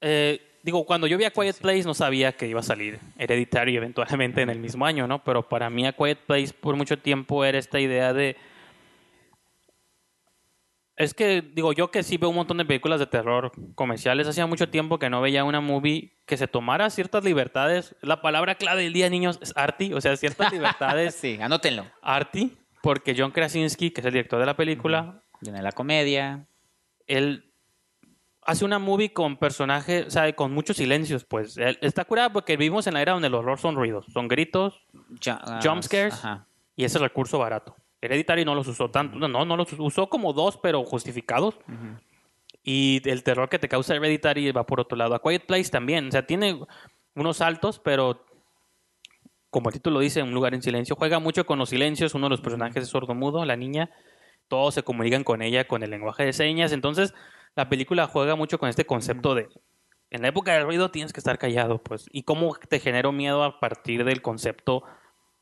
eh, digo, cuando yo vi a Quiet Place no sabía que iba a salir Hereditary eventualmente en el mismo año, ¿no? Pero para mí a Quiet Place por mucho tiempo era esta idea de... Es que, digo, yo que sí veo un montón de películas de terror comerciales, hacía mucho tiempo que no veía una movie que se tomara ciertas libertades. La palabra clave del día, niños, es arty, o sea, ciertas [LAUGHS] libertades. sí, anótenlo. Arty, porque John Krasinski, que es el director de la película, Viene la comedia. él hace una movie con personajes, o sea, con muchos silencios, pues. Está curada porque vivimos en la era donde el horror son ruidos, son gritos, ah, jump scares, ajá. y ese recurso barato. Hereditary no los usó tanto, no, no, no los usó, usó como dos, pero justificados. Y el terror que te causa Hereditary va por otro lado. A Quiet Place también, o sea, tiene unos saltos, pero como el título dice, un lugar en silencio. Juega mucho con los silencios, uno de los personajes es sordomudo, la niña, todos se comunican con ella con el lenguaje de señas, entonces la película juega mucho con este concepto de en la época del ruido tienes que estar callado, pues. Y cómo te generó miedo a partir del concepto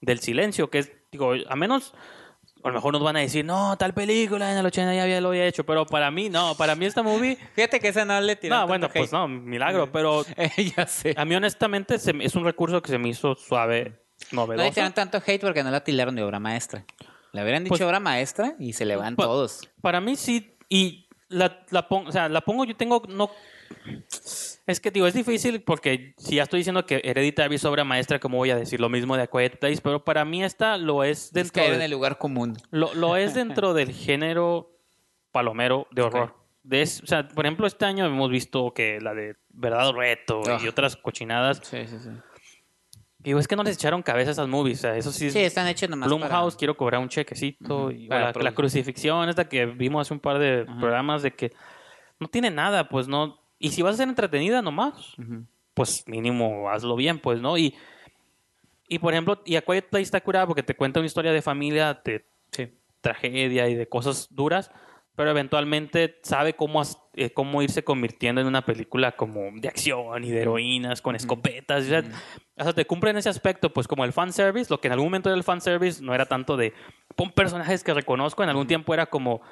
del silencio, que es, digo, a menos, a lo mejor nos van a decir, no, tal película en el 80 ya había, lo había hecho, pero para mí, no, para mí esta movie... [LAUGHS] Fíjate que esa no le tiró No, bueno, pues no, milagro, pero [LAUGHS] ya sé. a mí honestamente se es un recurso que se me hizo suave, No le novedoso. tiraron tanto hate porque no la tildaron de obra maestra. Le hubieran dicho Pues- obra maestra y se le van todos. Para mí sí, y la, la pongo, o sea, la pongo, yo tengo, no... Es que, digo, es difícil porque si ya estoy diciendo que Hereditary es obra maestra, como voy a decir lo mismo de A Quiet Place? Pero para mí esta lo es Es dentro caer de- en el lugar común. Lo, lo es [LAUGHS] dentro del género palomero de horror. De es- o sea, por ejemplo, este año hemos visto que la de Verdad Reto y Ah. otras cochinadas. Sí, sí, sí. Digo, es que no les echaron cabeza a esas movies. O sea, eso sí. Sí, están hechos nomás Blumhouse, para- quiero cobrar un chequecito. Y- la, crucifixión, esta que vimos hace un par de programas, de que no tiene nada, pues no. Y si vas a ser entretenida nomás, pues mínimo hazlo bien, pues, ¿no? Y, y por ejemplo, y A Quiet Place está curada porque te cuenta una historia de familia, de tragedia y de cosas duras, pero eventualmente sabe cómo, eh, cómo irse convirtiendo en una película como de acción y de heroínas con escopetas. o sea, o sea, te cumple en ese aspecto, pues como el fanservice, lo que en algún momento era el fanservice no era tanto de pon personajes que reconozco, en algún tiempo era como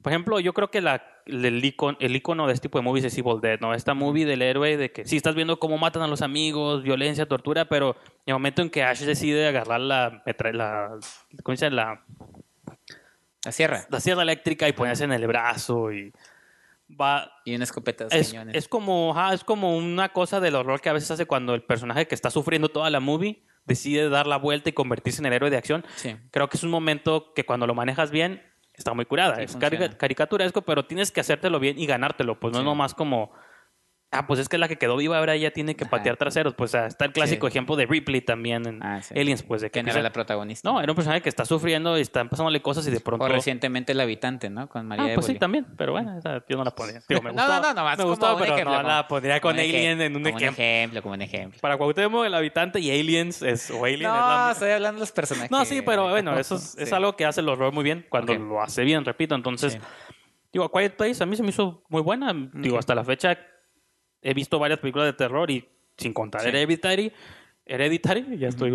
por ejemplo, yo creo que la, el, icono, el icono de este tipo de movies es Evil Dead, ¿no? Esta movie del héroe de que sí estás viendo cómo matan a los amigos, violencia, tortura, pero en el momento en que Ash decide agarrar la, la ¿cómo se dice? La, La sierra. la sierra eléctrica y ponerse en el brazo y va... Y una escopeta de Es, cañones. es como, ajá, es como una cosa del horror que a veces hace cuando el personaje que está sufriendo toda la movie decide dar la vuelta y convertirse en el héroe de acción. Sí. Creo que es un momento que cuando lo manejas bien está muy curada. Sí, es funciona. carica- caricaturesco, pero tienes que hacértelo bien y ganártelo. Pues no es nomás como, ah, pues es que la que quedó viva ahora ya tiene que patear traseros. Pues sea, está el clásico Sí. ejemplo de Ripley también en Ah, sí. Aliens, pues de que no empieza- era la protagonista. No, era un personaje que está sufriendo y están pasándole cosas y de pronto... O recientemente El Habitante, ¿no? Con María Ah, de pues sí, también, pero bueno, esa yo no la pondría. [LAUGHS] Digo, me No, no, no, nomás me un pero ejemplo, no como- la pondría con Alien en un como ejemplo. ejemplo, como un ejemplo. Para Cuauhtémoc, el habitante y Aliens es, o Alien es No, la estoy hablando de los personajes. No, sí, pero bueno, eso es, es algo que hace el horror muy bien cuando lo hace bien, repito. Entonces, digo, Quiet Place a mí se me hizo muy buena. Digo, hasta la fecha he visto varias películas de terror y sin contar Sí. Hereditary. Hereditary, ya estoy.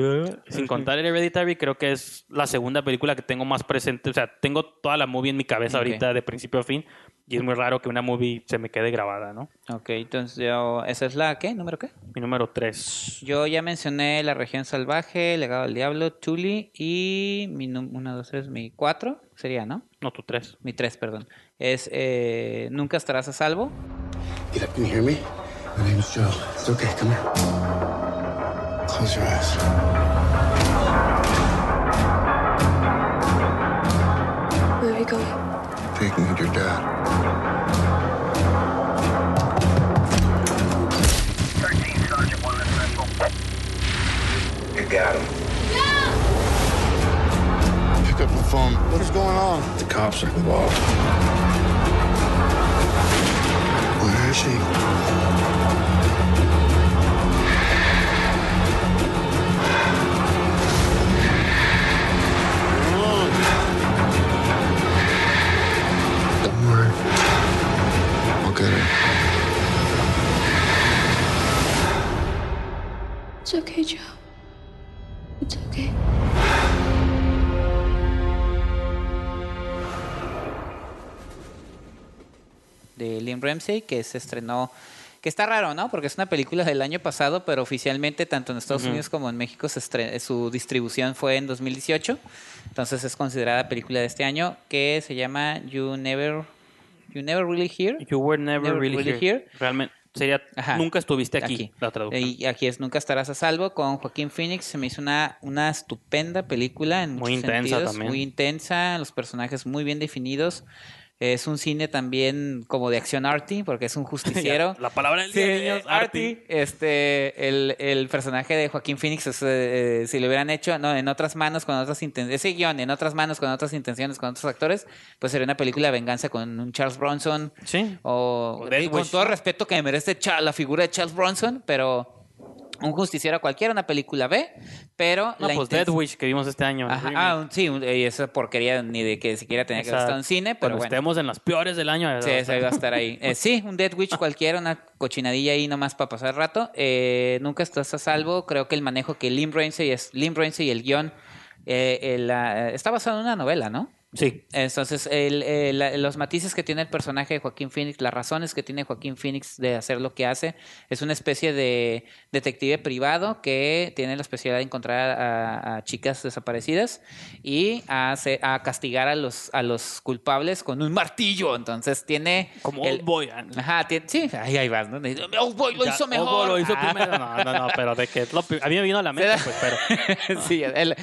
Sin contar Hereditary, creo que es la segunda película que tengo más presente. O sea, tengo toda la movie en mi cabeza Ok. ahorita de principio a fin. Y es muy raro que una movie se me quede grabada, ¿no? Ok, entonces yo... ¿Esa es la qué? ¿Número qué? Mi número 3. Yo ya mencioné La Región Salvaje, Legado del Diablo, Tully y mi num- una, dos, tres, mi cuatro sería, ¿no? No, tu 3. Mi tres, perdón. Es eh, Nunca estarás a salvo. Get up, can you hear me? My name's Joe. It's okay, come here. Close your eyes. Where are you going? Taking you to your dad. You got him. No! Pick up the phone. What is going on? The cops are involved. She? Don't worry. It's okay, Joe. Liam Ramsey que se estrenó Que está raro, ¿no? Porque es una película del año pasado, pero oficialmente tanto en Estados. Unidos como en México se estre- su distribución fue en 2018. Entonces es considerada película de este año que se llama You Never You Never Really Hear. You were never, Never really, really here. here. Realmente sería Ajá. nunca estuviste aquí, la traducción. Y aquí es Nunca estarás a salvo con Joaquín Phoenix. Se me hizo una, una estupenda película en Muy muchos intensa sentidos, también. Muy intensa, los personajes muy bien definidos. Es un cine también como de acción arty, porque es un justiciero. [LAUGHS] la palabra del Sí, día, niños, arty. Este, el, el personaje de Joaquín Phoenix, es, eh, si lo hubieran hecho no, en otras manos, con otras intenciones, ese guion en otras manos, con otras intenciones, con otros actores, pues sería una película de venganza con un Charles Bronson. Sí. O, con todo el respeto que merece la figura de Charles Bronson, pero un justiciero cualquiera, una película B, pero No, la pues Dead Wish que vimos este año. Ajá, ah, sí, y esa porquería ni de que siquiera tenía que estado en cine, pero Cuando bueno. estemos en las peores del año. Sí, esa iba a estar ahí. Eh, sí, un Dead Witch cualquiera, una cochinadilla ahí nomás para pasar el rato. Eh, nunca estás a salvo. Creo que el manejo que Lim Ramsey es Lim y el guion eh, el, ah, está basado en una novela, ¿no? Sí. Entonces, el- el- la- los matices que tiene el personaje de Joaquín Phoenix, las razones que tiene Joaquín Phoenix de hacer lo que hace, es una especie de detective privado que tiene la especialidad de encontrar a, a chicas desaparecidas y a, a castigar a los, a los culpables con un martillo. Entonces, tiene... Como el- Old Boy. Ajá, tiene- sí, ahí, ahí vas, ¿no? Old Boy lo Ya, hizo Old mejor. Boy lo hizo Ah. primero. No, no, no, pero de que lo a mí me vino a la mente, [LAUGHS] pues, pero sí, el-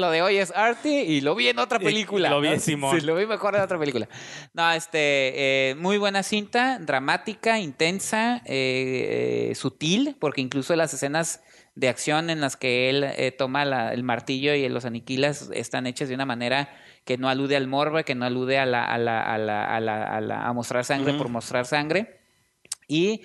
lo de hoy es arte y lo vi en otra Y- película. lo vi Sí, lo vi mejor en otra película. No, este, eh, muy buena cinta, dramática, intensa, eh, eh, sutil, porque incluso las escenas de acción en las que él eh, toma la- el martillo y los aniquilas están hechas de una manera que no alude al morbo, que no alude a la, a la, a la, a la- a la- a mostrar sangre por mostrar sangre. Y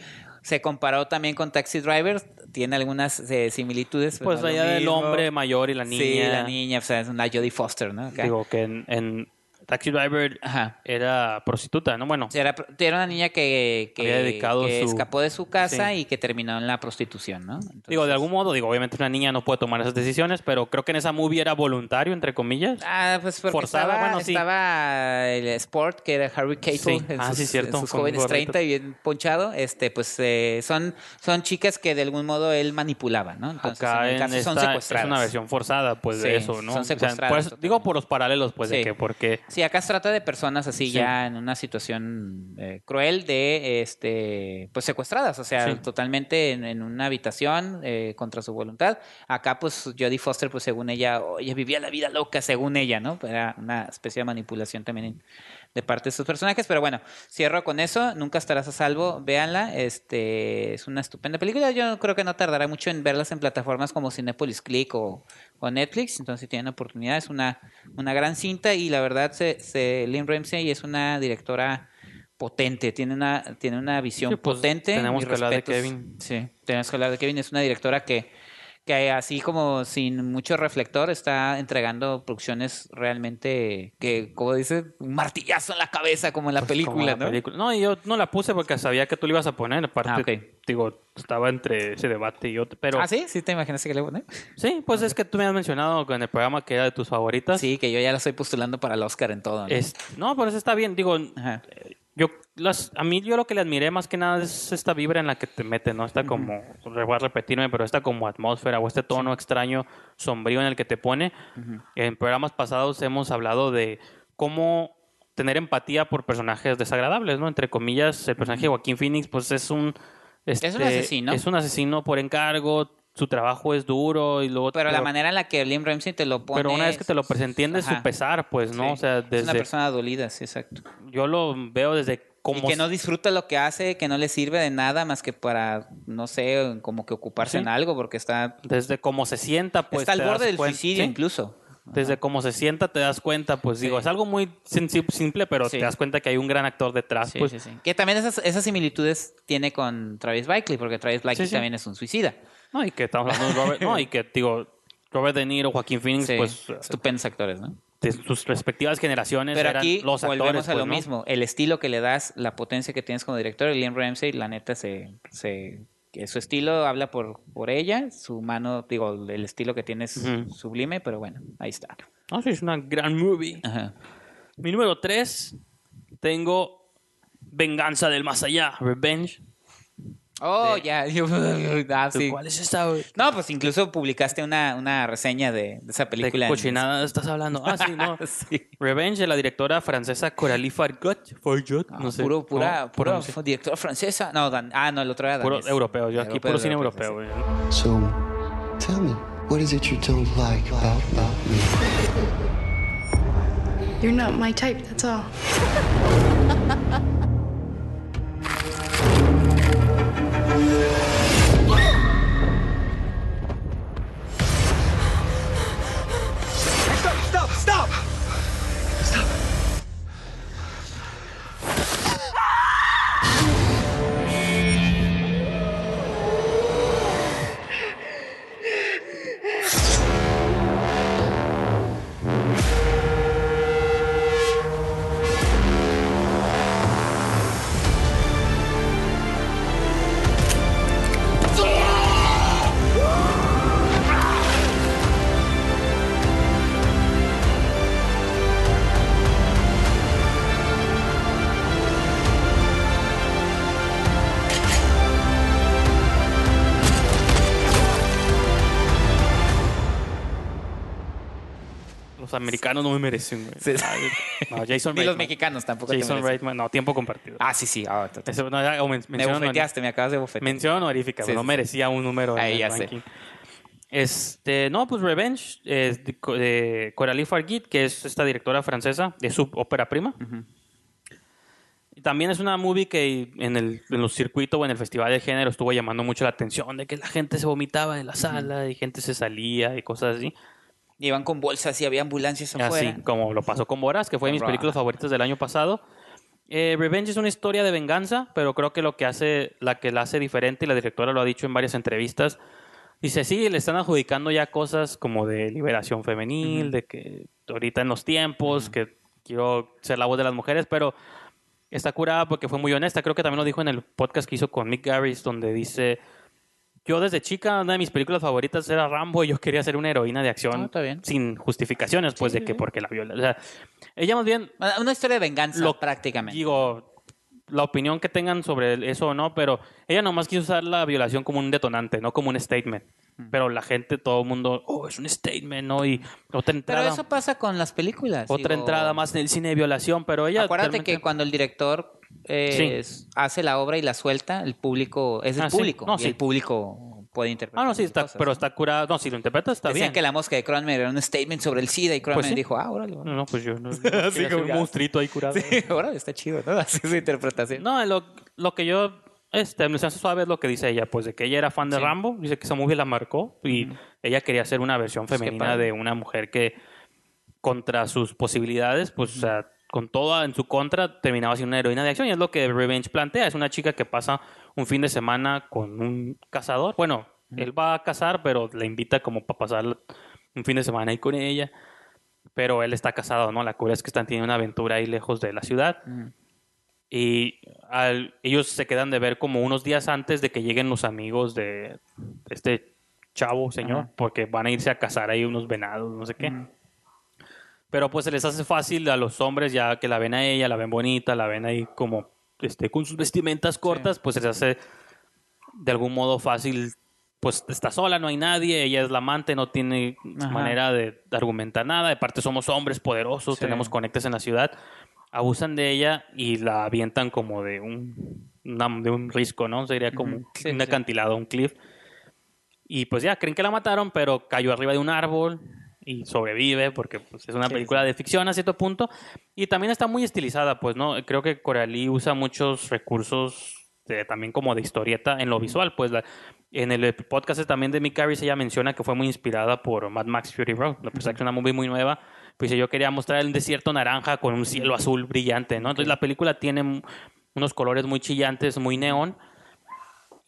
se comparó también con Taxi Driver, tiene algunas eh, similitudes. pues no es lo allá del hombre mayor y la niña. Sí, la niña, o sea, es una Jodie Foster, ¿no? Acá. Digo que en, en Taxi Driver Ajá. era prostituta, ¿no? Bueno, Era, era una niña que, que, dedicado que su- escapó de su casa Sí. y que terminó en la prostitución, ¿no? Entonces- digo, de algún modo, digo, obviamente una niña no puede tomar esas decisiones, pero creo que en esa movie era voluntario, entre comillas. Ah, pues porque Forzada, estaba, bueno, sí. estaba el Sport, que era Harry Sí. en, Ah, sus, sí, cierto, en sus jóvenes gorrito. 30 y bien ponchado. Este, pues eh, son, son chicas que de algún modo él manipulaba, ¿no? Entonces, Acá en el en caso son esta secuestradas. es una versión forzada, pues, de eso, ¿no? son O sea, secuestradas, digo por los paralelos, pues, de que porque... Sí, acá se trata de personas así Sí. ya en una situación eh, cruel de este pues secuestradas, o sea, Sí. totalmente en, en una habitación eh, contra su voluntad. Acá pues Jodie Foster pues según ella, oye, vivía la vida loca según ella, ¿no? Era una especie de manipulación también de parte de sus personajes, pero bueno, cierro con eso, nunca estarás a salvo, véanla, este es una estupenda película, yo creo que no tardará mucho en verlas en plataformas como Cinepolis Click o, o Netflix, entonces si tienen oportunidad es una, una gran cinta y la verdad se, se, Lynn Ramsey es una directora potente, tiene una, tiene una visión Sí, pues, potente. tenemos que hablar de. Kevin. Sí, tenemos que hablar de Kevin, es una directora que que así como sin mucho reflector está entregando producciones realmente que, como dice, un martillazo en la cabeza como en la Pues, como película, la ¿no? película. No, yo no la puse porque sabía que tú la ibas a poner. Aparte, Ah, digo, estaba entre ese debate y otro. Pero Ah, sí, sí, te imaginas que le poner? sí, pues es que tú me has mencionado en el programa que era de tus favoritas. Sí, que yo ya la estoy postulando para el Oscar en todo. ¿no? Es, no, pero eso está bien. Digo, Ajá. Yo las, a mí yo lo que le admiré más que nada es esta vibra en la que te mete, ¿no? Esta como, voy a repetirme, pero esta como atmósfera o este tono extraño, sombrío en el que te pone. En programas pasados hemos hablado de cómo tener empatía por personajes desagradables, ¿no? Entre comillas, el personaje de Joaquín Phoenix, pues es un... Es un este, asesino. Es un asesino por encargo, su trabajo es duro y luego... Pero la manera en la que Liam Ramsey te lo pone. Pero una vez que te lo pues, entiendes su pesar, pues, ¿no? Sí. O sea, Es una desde... persona dolida, sí, exacto. Yo lo veo desde como... Y que no disfruta lo que hace, que no le sirve de nada más que para, no sé, como que ocuparse Sí. en algo, porque está, Desde cómo se sienta, pues... está al borde del suicidio Sí. incluso. Desde cómo se sienta te das cuenta, pues digo, es algo muy simple, pero Sí. te das cuenta que hay un gran actor detrás, Sí, pues. sí, sí. Que también esas, esas similitudes tiene con Travis Blakely, porque Travis sí. también es un suicida. No, y que estamos hablando de Robert, no, y que digo, Robert De Niro, Joaquín Phoenix, pues estupendos actores, ¿no? de sus respectivas generaciones Pero eran aquí los volvemos actores, a lo pues, ¿no? mismo. El estilo que le das, la potencia que tienes como director, Liam Ramsey, la neta, se, se, que su estilo habla por, por ella, su mano, digo, el estilo que tiene es sublime, pero bueno, ahí está. No, sí, es una gran movie. Ajá. Mi número 3, tengo Venganza del Más Allá, Revenge. Oh, ya. [LAUGHS] Yo- ah, sí. ¿Cuál es esta? No, pues incluso publicaste una, una reseña de, de esa ¿De película. qué en- cochinada estás hablando? Ah, sí, no. [LAUGHS] Sí. Revenge de la directora francesa Coralie Fargot. Fargot, no sé. Ah, Puro, pura, ¿Cómo pura pronuncia? directora francesa. No, dan- ah, no, el otro era Puro europeo. Yo aquí Europeo, puro cine europeo, europeo, güey. So, tell me, what is it you don't like about, about me? You're not my type, that's all. [LAUGHS] Yeah. Los americanos no me merecen, güey. Sí. No, Jason [LAUGHS] Ni los mexicanos tampoco. te Jason merecen. Reitman, no, tiempo compartido. Ah, sí, sí. ah, total. Eso, no, ya, o men- me mención honor- bofeteaste, me acabas de bofetear. Mención honorífica, Sí, no sí, merecía un número en Ahí el ya sé. ranking. Este, no, pues Revenge, es de, Co- de Coralie Farguit, que es esta directora francesa, de su ópera prima. Y También es una movie que en, el, en los circuitos o en el festival de género estuvo llamando mucho la atención de que la gente se vomitaba en la sala y gente se salía y cosas así. Iban con bolsas y había ambulancias afuera. Así como lo pasó con Boras, que fue de mis películas favoritas del año pasado. Eh, Revenge es una historia de venganza, pero creo que lo que hace, la que la hace diferente, y la directora lo ha dicho en varias entrevistas, dice, sí, le están adjudicando ya cosas como de liberación femenil, de que ahorita en los tiempos, que quiero ser la voz de las mujeres, pero está curada porque fue muy honesta. Creo que también lo dijo en el podcast que hizo con Mick Garris, donde dice, yo desde chica, una de mis películas favoritas era Rambo y yo quería ser una heroína de acción Ah, sin justificaciones, pues, de que porque la viola. O sea, ella más bien, Una historia de venganza, Lo- prácticamente. digo, la opinión que tengan sobre eso o no, pero ella nomás quiso usar la violación como un detonante, no como un statement. Pero la gente, todo el mundo, oh, es un statement, ¿no? Y otra Pero entrada, eso pasa con las películas. otra digo, entrada más en el cine de violación, pero ella... Acuérdate realmente- que cuando el director eh, Sí. hace la obra y la suelta, el público es el Ah, sí. público. No, y sí. el público puede interpretar. Ah, no, sí, está, cosas, pero ¿no? está curada. No, si lo interpreta está Decían bien. que la mosca de Cronenberg era un statement sobre el SIDA y Cronenberg Pues dijo, ah, órale. No, no, pues yo no. [LAUGHS] Así como un que- monstruito ahí curado. Sí, [LAUGHS] órale, está chido, ¿no? [LAUGHS] Así su interpretación. No, lo, lo que yo, este, me hace suave es lo que dice ella, pues de que ella era fan de Sí. Rambo, dice que esa movie la marcó y ella quería hacer una versión Pues femenina de una mujer que contra sus posibilidades, pues o sea, con toda en su contra, terminaba siendo una heroína de acción y es lo que Revenge plantea, es una chica que pasa un fin de semana con un cazador, bueno, él va a cazar, pero la invita como para pasar un fin de semana ahí con ella. Pero él está casado, ¿no? La cura es que están teniendo una aventura ahí lejos de la ciudad. Y al- ellos se quedan de ver como unos días antes de que lleguen los amigos de este chavo, señor, Ajá. porque van a irse a cazar ahí unos venados, no sé qué. Pero pues se les hace fácil a los hombres ya que la ven a ella, la ven bonita, la ven ahí como este, con sus vestimentas cortas, pues se les hace de algún modo fácil, pues está sola, no hay nadie, ella es la amante, no tiene Ajá. manera de argumentar nada, de parte somos hombres poderosos, Sí. tenemos conectes en la ciudad, abusan de ella y la avientan como de un, una- de un risco, ¿no? Sería como. Sí, un acantilado, un cliff. Y pues ya, creen que la mataron, pero cayó arriba de un árbol y sobrevive porque pues, es una Sí, película de ficción a cierto punto. Y también está muy estilizada, pues, ¿no? Creo que Coralie usa muchos recursos de- también como de historieta en lo visual, pues la- en el podcast también de Mick Harris ella menciona que fue muy inspirada por Mad Max Fury Road, a pesar que es una movie muy nueva, pues yo quería mostrar el desierto naranja con un cielo azul brillante, ¿no? Entonces la película tiene unos colores muy chillantes, muy neón,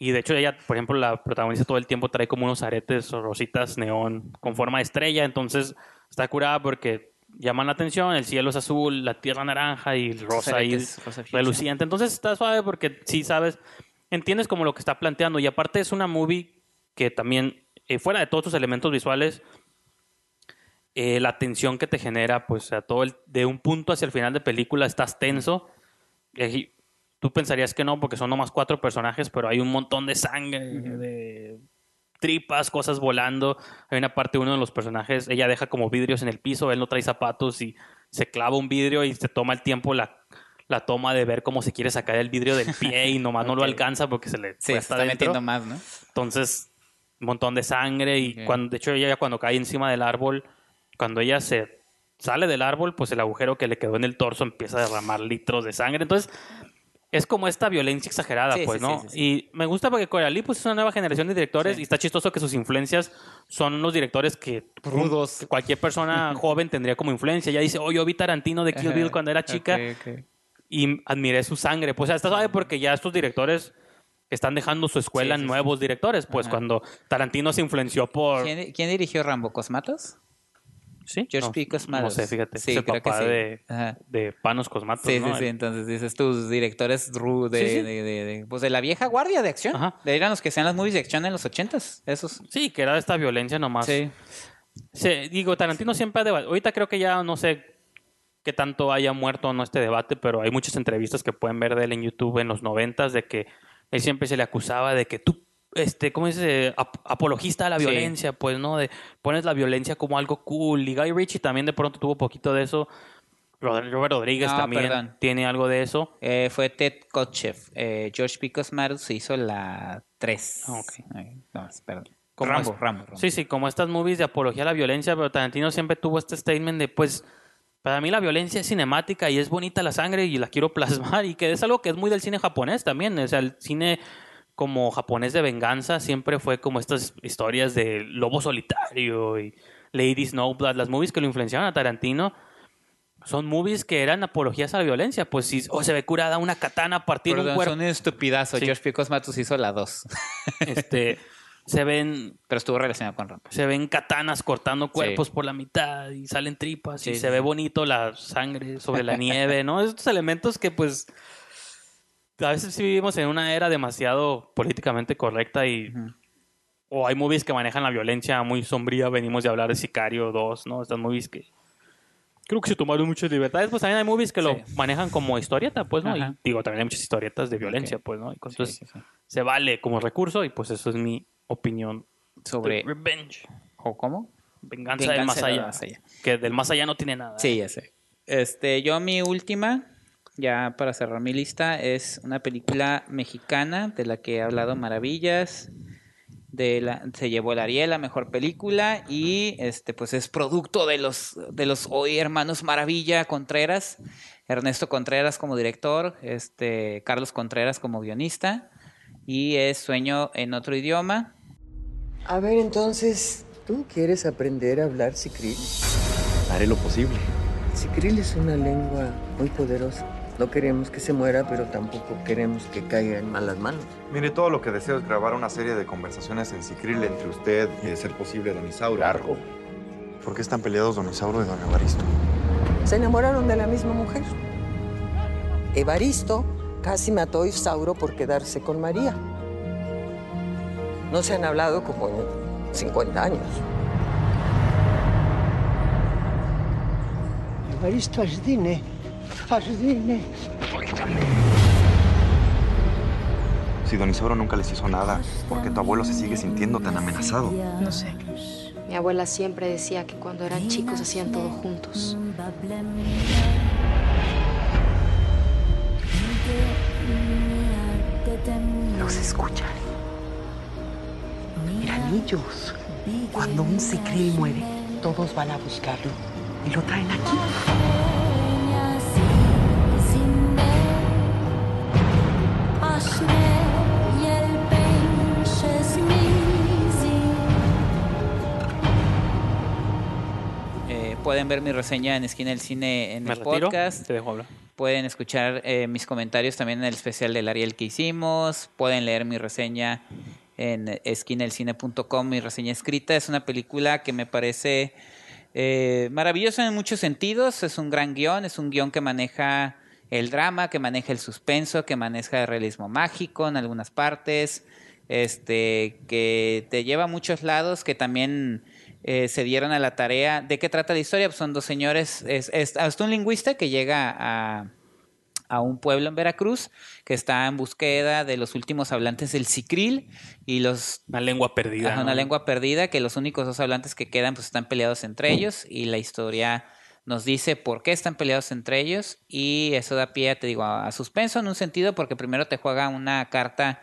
y de hecho ella, por ejemplo, la protagonista todo el tiempo trae como unos aretes o rositas neón con forma de estrella, entonces está curada porque llaman la atención, el cielo es azul, la tierra naranja y rosa fuchsia. reluciente. Entonces está suave porque sí sabes, entiendes como lo que está planteando y aparte es una movie que también, eh, fuera de todos sus elementos visuales, eh, la tensión que te genera, pues a todo el, de un punto hacia el final de película estás tenso. Eh, tú pensarías que no, porque son nomás cuatro personajes, pero hay un montón de sangre, de tripas, cosas volando. Hay una parte uno de los personajes, ella deja como vidrios en el piso, él no trae zapatos y se clava un vidrio y se toma el tiempo la, la toma de ver cómo se quiere sacar el vidrio del pie y nomás no lo alcanza porque se le Sí, se está dentro. metiendo más, ¿no? Entonces, un montón de sangre y cuando, de hecho ella cuando cae encima del árbol, cuando ella se sale del árbol, pues el agujero que le quedó en el torso empieza a derramar litros de sangre. Entonces, es como esta violencia exagerada, Sí, pues, sí, ¿no? sí, sí, Y me gusta porque Coralie pues es una nueva generación de directores y está chistoso que sus influencias son los directores que Rudos. que cualquier persona [LAUGHS] joven tendría como influencia. Ella dice, oh, yo vi Tarantino de Kill. Bill cuando era chica y admiré su sangre. Pues, o sea, está suave porque ya estos directores están dejando su escuela en nuevos directores. Pues Ajá. cuando Tarantino se influenció por... ¿Quién, quién dirigió Rambo? ¿Cosmatos? ¿Sí? George No, P. Cosmatos. No sé, fíjate. Sí, es el creo que papá sí. de, Ajá. de Panos Cosmatos, Sí, ¿no? sí, sí. Entonces dices tus directores ru de, Sí, sí. De, de- de- pues de la vieja guardia de acción. Ajá. De eran los que sean las movies de acción en los ochentas. Esos. Sí, que era esta violencia nomás. Sí. Sí, digo, Tarantino siempre ha debatido. Ahorita creo que ya no sé qué tanto haya muerto o no este debate, pero hay muchas entrevistas que pueden ver de él en YouTube en los noventas de que él siempre se le acusaba de que tú, este, ¿cómo dice? Ap- apologista a la Sí. violencia, pues, ¿no? De pones la violencia como algo cool. Y Guy Ritchie también de pronto tuvo poquito de eso. Robert Rodríguez No, también perdón. tiene algo de eso. Eh, fue Ted Kotcheff. Eh, George P. Cosmatos hizo la 3. Ah, ok. no, perdón. Como Rambo, es- Rambo, Rambo. Sí, sí, como estas movies de apología a la violencia, pero Tarantino siempre tuvo este statement de, pues, para mí la violencia es cinemática y es bonita la sangre y la quiero plasmar y que es algo que es muy del cine japonés también, o sea, el cine como japonés de venganza siempre fue como estas historias de lobo solitario y Lady Snowblood, las movies que lo influenciaron a Tarantino. Son movies que eran apologías a la violencia, pues si o se ve curada una katana a partir de un cuerpo. son estupidazo. Sí. George P. Cosmatos hizo la 2. Este, [LAUGHS] se ven Pero estuvo relacionado con Rambo. se ven katanas cortando cuerpos por la mitad y salen tripas y Sí, se sí, ve sí. bonito la sangre sobre la nieve, ¿no? [LAUGHS] Estos elementos que pues a veces sí vivimos en una era demasiado políticamente correcta y o hay movies que manejan la violencia muy sombría, venimos de hablar de Sicario 2, ¿no? Estas movies que creo que se tomaron muchas libertades, pues también hay movies que lo Sí. manejan como historieta, pues, ¿no? Y digo, también hay muchas historietas de violencia, Ok. pues, ¿no? Y Entonces Sí, sí, se vale como recurso y pues eso es mi opinión Sobre. Revenge. ¿O cómo? Venganza, Venganza del más allá. más allá. Que del más allá no tiene nada. Sí, ya sé. Este, yo mi última, ya para cerrar mi lista, es una película mexicana de la que he hablado maravillas. De la, se llevó el Ariel a mejor película y este pues es producto de los de los hoy hermanos Maravilla Contreras, Ernesto Contreras como director, este Carlos Contreras como guionista y es Sueño en otro idioma. A ver, entonces, ¿tú quieres aprender a hablar sicril? Haré lo posible. Sicril es una lengua muy poderosa. No queremos que se muera, pero tampoco queremos que caiga en malas manos. Mire, todo lo que deseo es grabar una serie de conversaciones en Cicril entre usted y, de ser posible, Don Isauro. Largo. ¿Por qué están peleados Don Isauro y Don Evaristo? Se enamoraron de la misma mujer. Evaristo casi mató a Isauro por quedarse con María. No se han hablado como en 50 años. Evaristo Asdine. Asdine. Si Don Isauro nunca les hizo nada, ¿por qué tu abuelo se sigue sintiendo tan amenazado? No sé. Mi abuela siempre decía que cuando eran chicos hacían todo juntos. Los escuchan. Miranillos. Cuando un sicril muere, todos van a buscarlo y lo traen aquí. Pueden ver mi reseña en Esquina del Cine en Me el retiro. podcast. Te dejo hablar. Pueden escuchar eh, mis comentarios también en el especial del Ariel que hicimos. Pueden leer mi reseña en esquinaelcine.com, mi reseña escrita. Es una película que me parece eh, maravillosa en muchos sentidos. Es un gran guion, es un guion que maneja el drama, que maneja el suspenso, que maneja el realismo mágico en algunas partes, este, que te lleva a muchos lados, que también eh, se dieron a la tarea. ¿De qué trata la historia? Pues son dos señores, es, es hasta un lingüista que llega a, a un pueblo en Veracruz que está en búsqueda de los últimos hablantes del Sicril y los... Una lengua perdida. Ajá, ¿no? una lengua perdida, que los únicos dos hablantes que quedan pues están peleados entre ellos y la historia nos dice por qué están peleados entre ellos y eso da pie, te digo, a, a suspenso en un sentido porque primero te juega una carta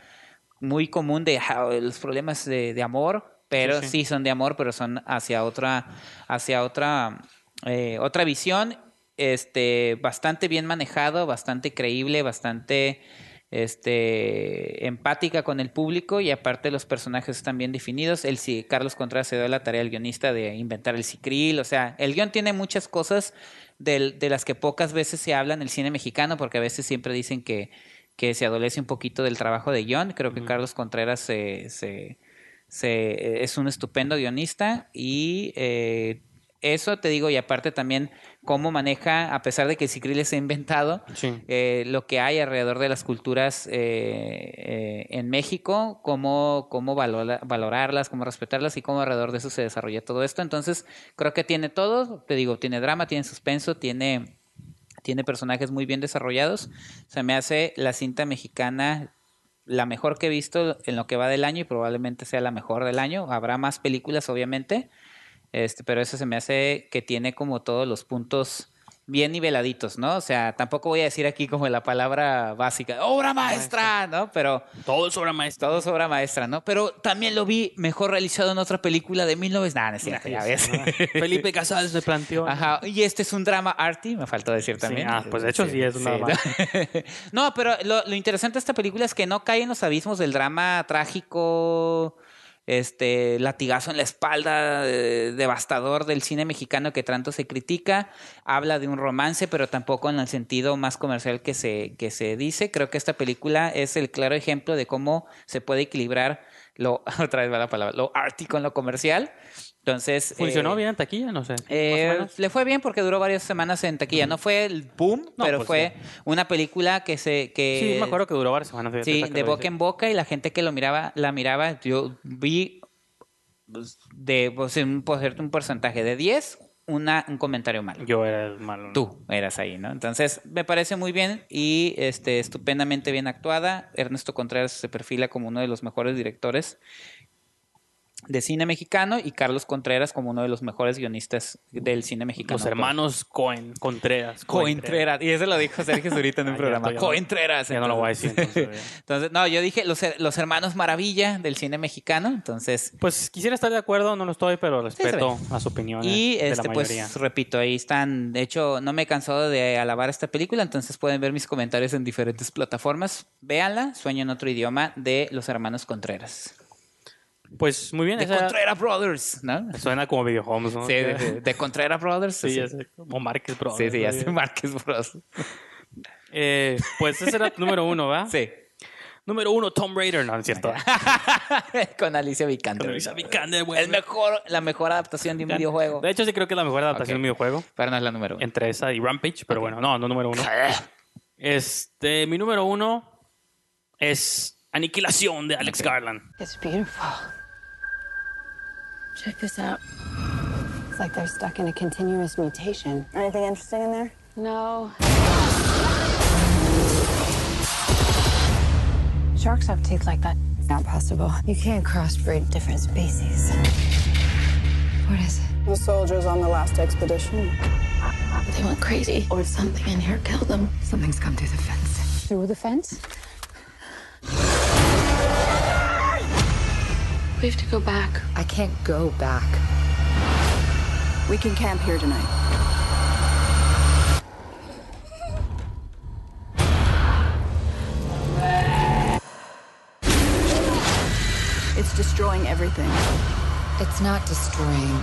muy común de ah, los problemas de, de amor, pero Sí, sí, sí. son de amor, pero son hacia otra, hacia otra, eh, otra visión, este, bastante bien manejado, bastante creíble, bastante este empática con el público y aparte los personajes están bien definidos. El Carlos Contreras se dio la tarea al guionista de inventar el cicril, o sea, el guion tiene muchas cosas del- de las que pocas veces se habla en el cine mexicano, porque a veces siempre dicen que, que se adolece un poquito del trabajo de guion. Creo que Carlos Contreras se, se- se- es un estupendo guionista y eh, eso te digo, y aparte también cómo maneja, a pesar de que el cicril se ha inventado, Sí. eh, lo que hay alrededor de las culturas eh, eh, en México, cómo, cómo valora- valorarlas, cómo respetarlas y cómo alrededor de eso se desarrolla todo esto. Entonces, creo que tiene todo, te digo, tiene drama, tiene suspenso, tiene, tiene personajes muy bien desarrollados. Se me hace la cinta mexicana la mejor que he visto en lo que va del año y probablemente sea la mejor del año. Habrá más películas, obviamente, este, pero eso se me hace que tiene como todos los puntos bien niveladitos, ¿no? O sea, tampoco voy a decir aquí como la palabra básica, obra maestra, ¿no? Pero todo es obra maestra. Todo es obra maestra, ¿no? Pero también lo vi mejor realizado en otra película de 1900, nah, no es cierto, ya ves. [LAUGHS] Felipe Casals me planteó. Ajá, y este es un drama arty, me faltó decir también. ah, pues de hecho sí es un drama. [LAUGHS] no, pero lo, lo interesante de esta película es que no cae en los abismos del drama trágico, este latigazo en la espalda eh, devastador del cine mexicano que tanto se critica. Habla de un romance, pero tampoco en el sentido más comercial que se, que se dice. Creo que esta película es el claro ejemplo de cómo se puede equilibrar lo, [LAUGHS] otra vez va la palabra, lo arty con lo comercial. Entonces. ¿Funcionó eh, bien en taquilla? No sé. eh, le fue bien porque duró varias semanas en taquilla. No fue el boom, No, pero pues, fue una película que se que Sí, me acuerdo que duró varias semanas. fíjate, sí, de boca en boca y la gente que lo miraba la miraba. Yo vi pues, de pues, un, un porcentaje de 10, una, un comentario malo. Yo era el malo. ¿no? Tú eras ahí, ¿no? Entonces, me parece muy bien y este, estupendamente bien actuada. Ernesto Contreras se perfila como uno de los mejores directores de cine mexicano y Carlos Contreras como uno de los mejores guionistas del cine mexicano. Los hermanos Coen, Contreras. Coentreras. Y eso lo dijo Sergio Zurita en un [LAUGHS] programa. Coentreras. ya no lo voy a decir, entonces, [LAUGHS] Entonces, no, yo dije los, los hermanos maravilla del cine mexicano. Entonces, Pues quisiera estar de acuerdo, no lo estoy, pero respeto a su opinión. y de este, la mayoría. pues repito, ahí están. De hecho, no me he cansado de alabar esta película, entonces pueden ver mis comentarios en diferentes plataformas. Véanla, Sueño en otro idioma de los hermanos Contreras. Pues muy bien. De esa- Contreras Brothers, ¿no? Suena como Video Homes, ¿no? Sí, de, de- de Contreras Brothers. Sí, ya sé. O Márquez Brothers. Sí, sí, ya sé, Márquez Bros. Eh, pues ese era tu número uno, ¿va? Sí. Número uno, Tom Raider. No, no es cierto. [LAUGHS] Con Alicia Vikander. Con Alicia Vikander, güey. El mejor, la mejor adaptación de un videojuego. De hecho, sí creo que es la mejor adaptación de un videojuego. Pero no es la número uno. Entre esa y Rampage, pero bueno, no, no número uno. [LAUGHS] Este, mi número uno es Aniquilación de Alex Garland. It's beautiful. Check this out. It's like they're stuck in a continuous mutation. Anything interesting in there? No. Sharks have teeth like that. Not possible. You can't crossbreed different species. What is it? The soldiers on the last expedition. They went crazy, or something in here killed them. Something's come through the fence. Through the fence? We have to go back. I can't go back. We can camp here tonight. It's destroying everything. It's not destroying.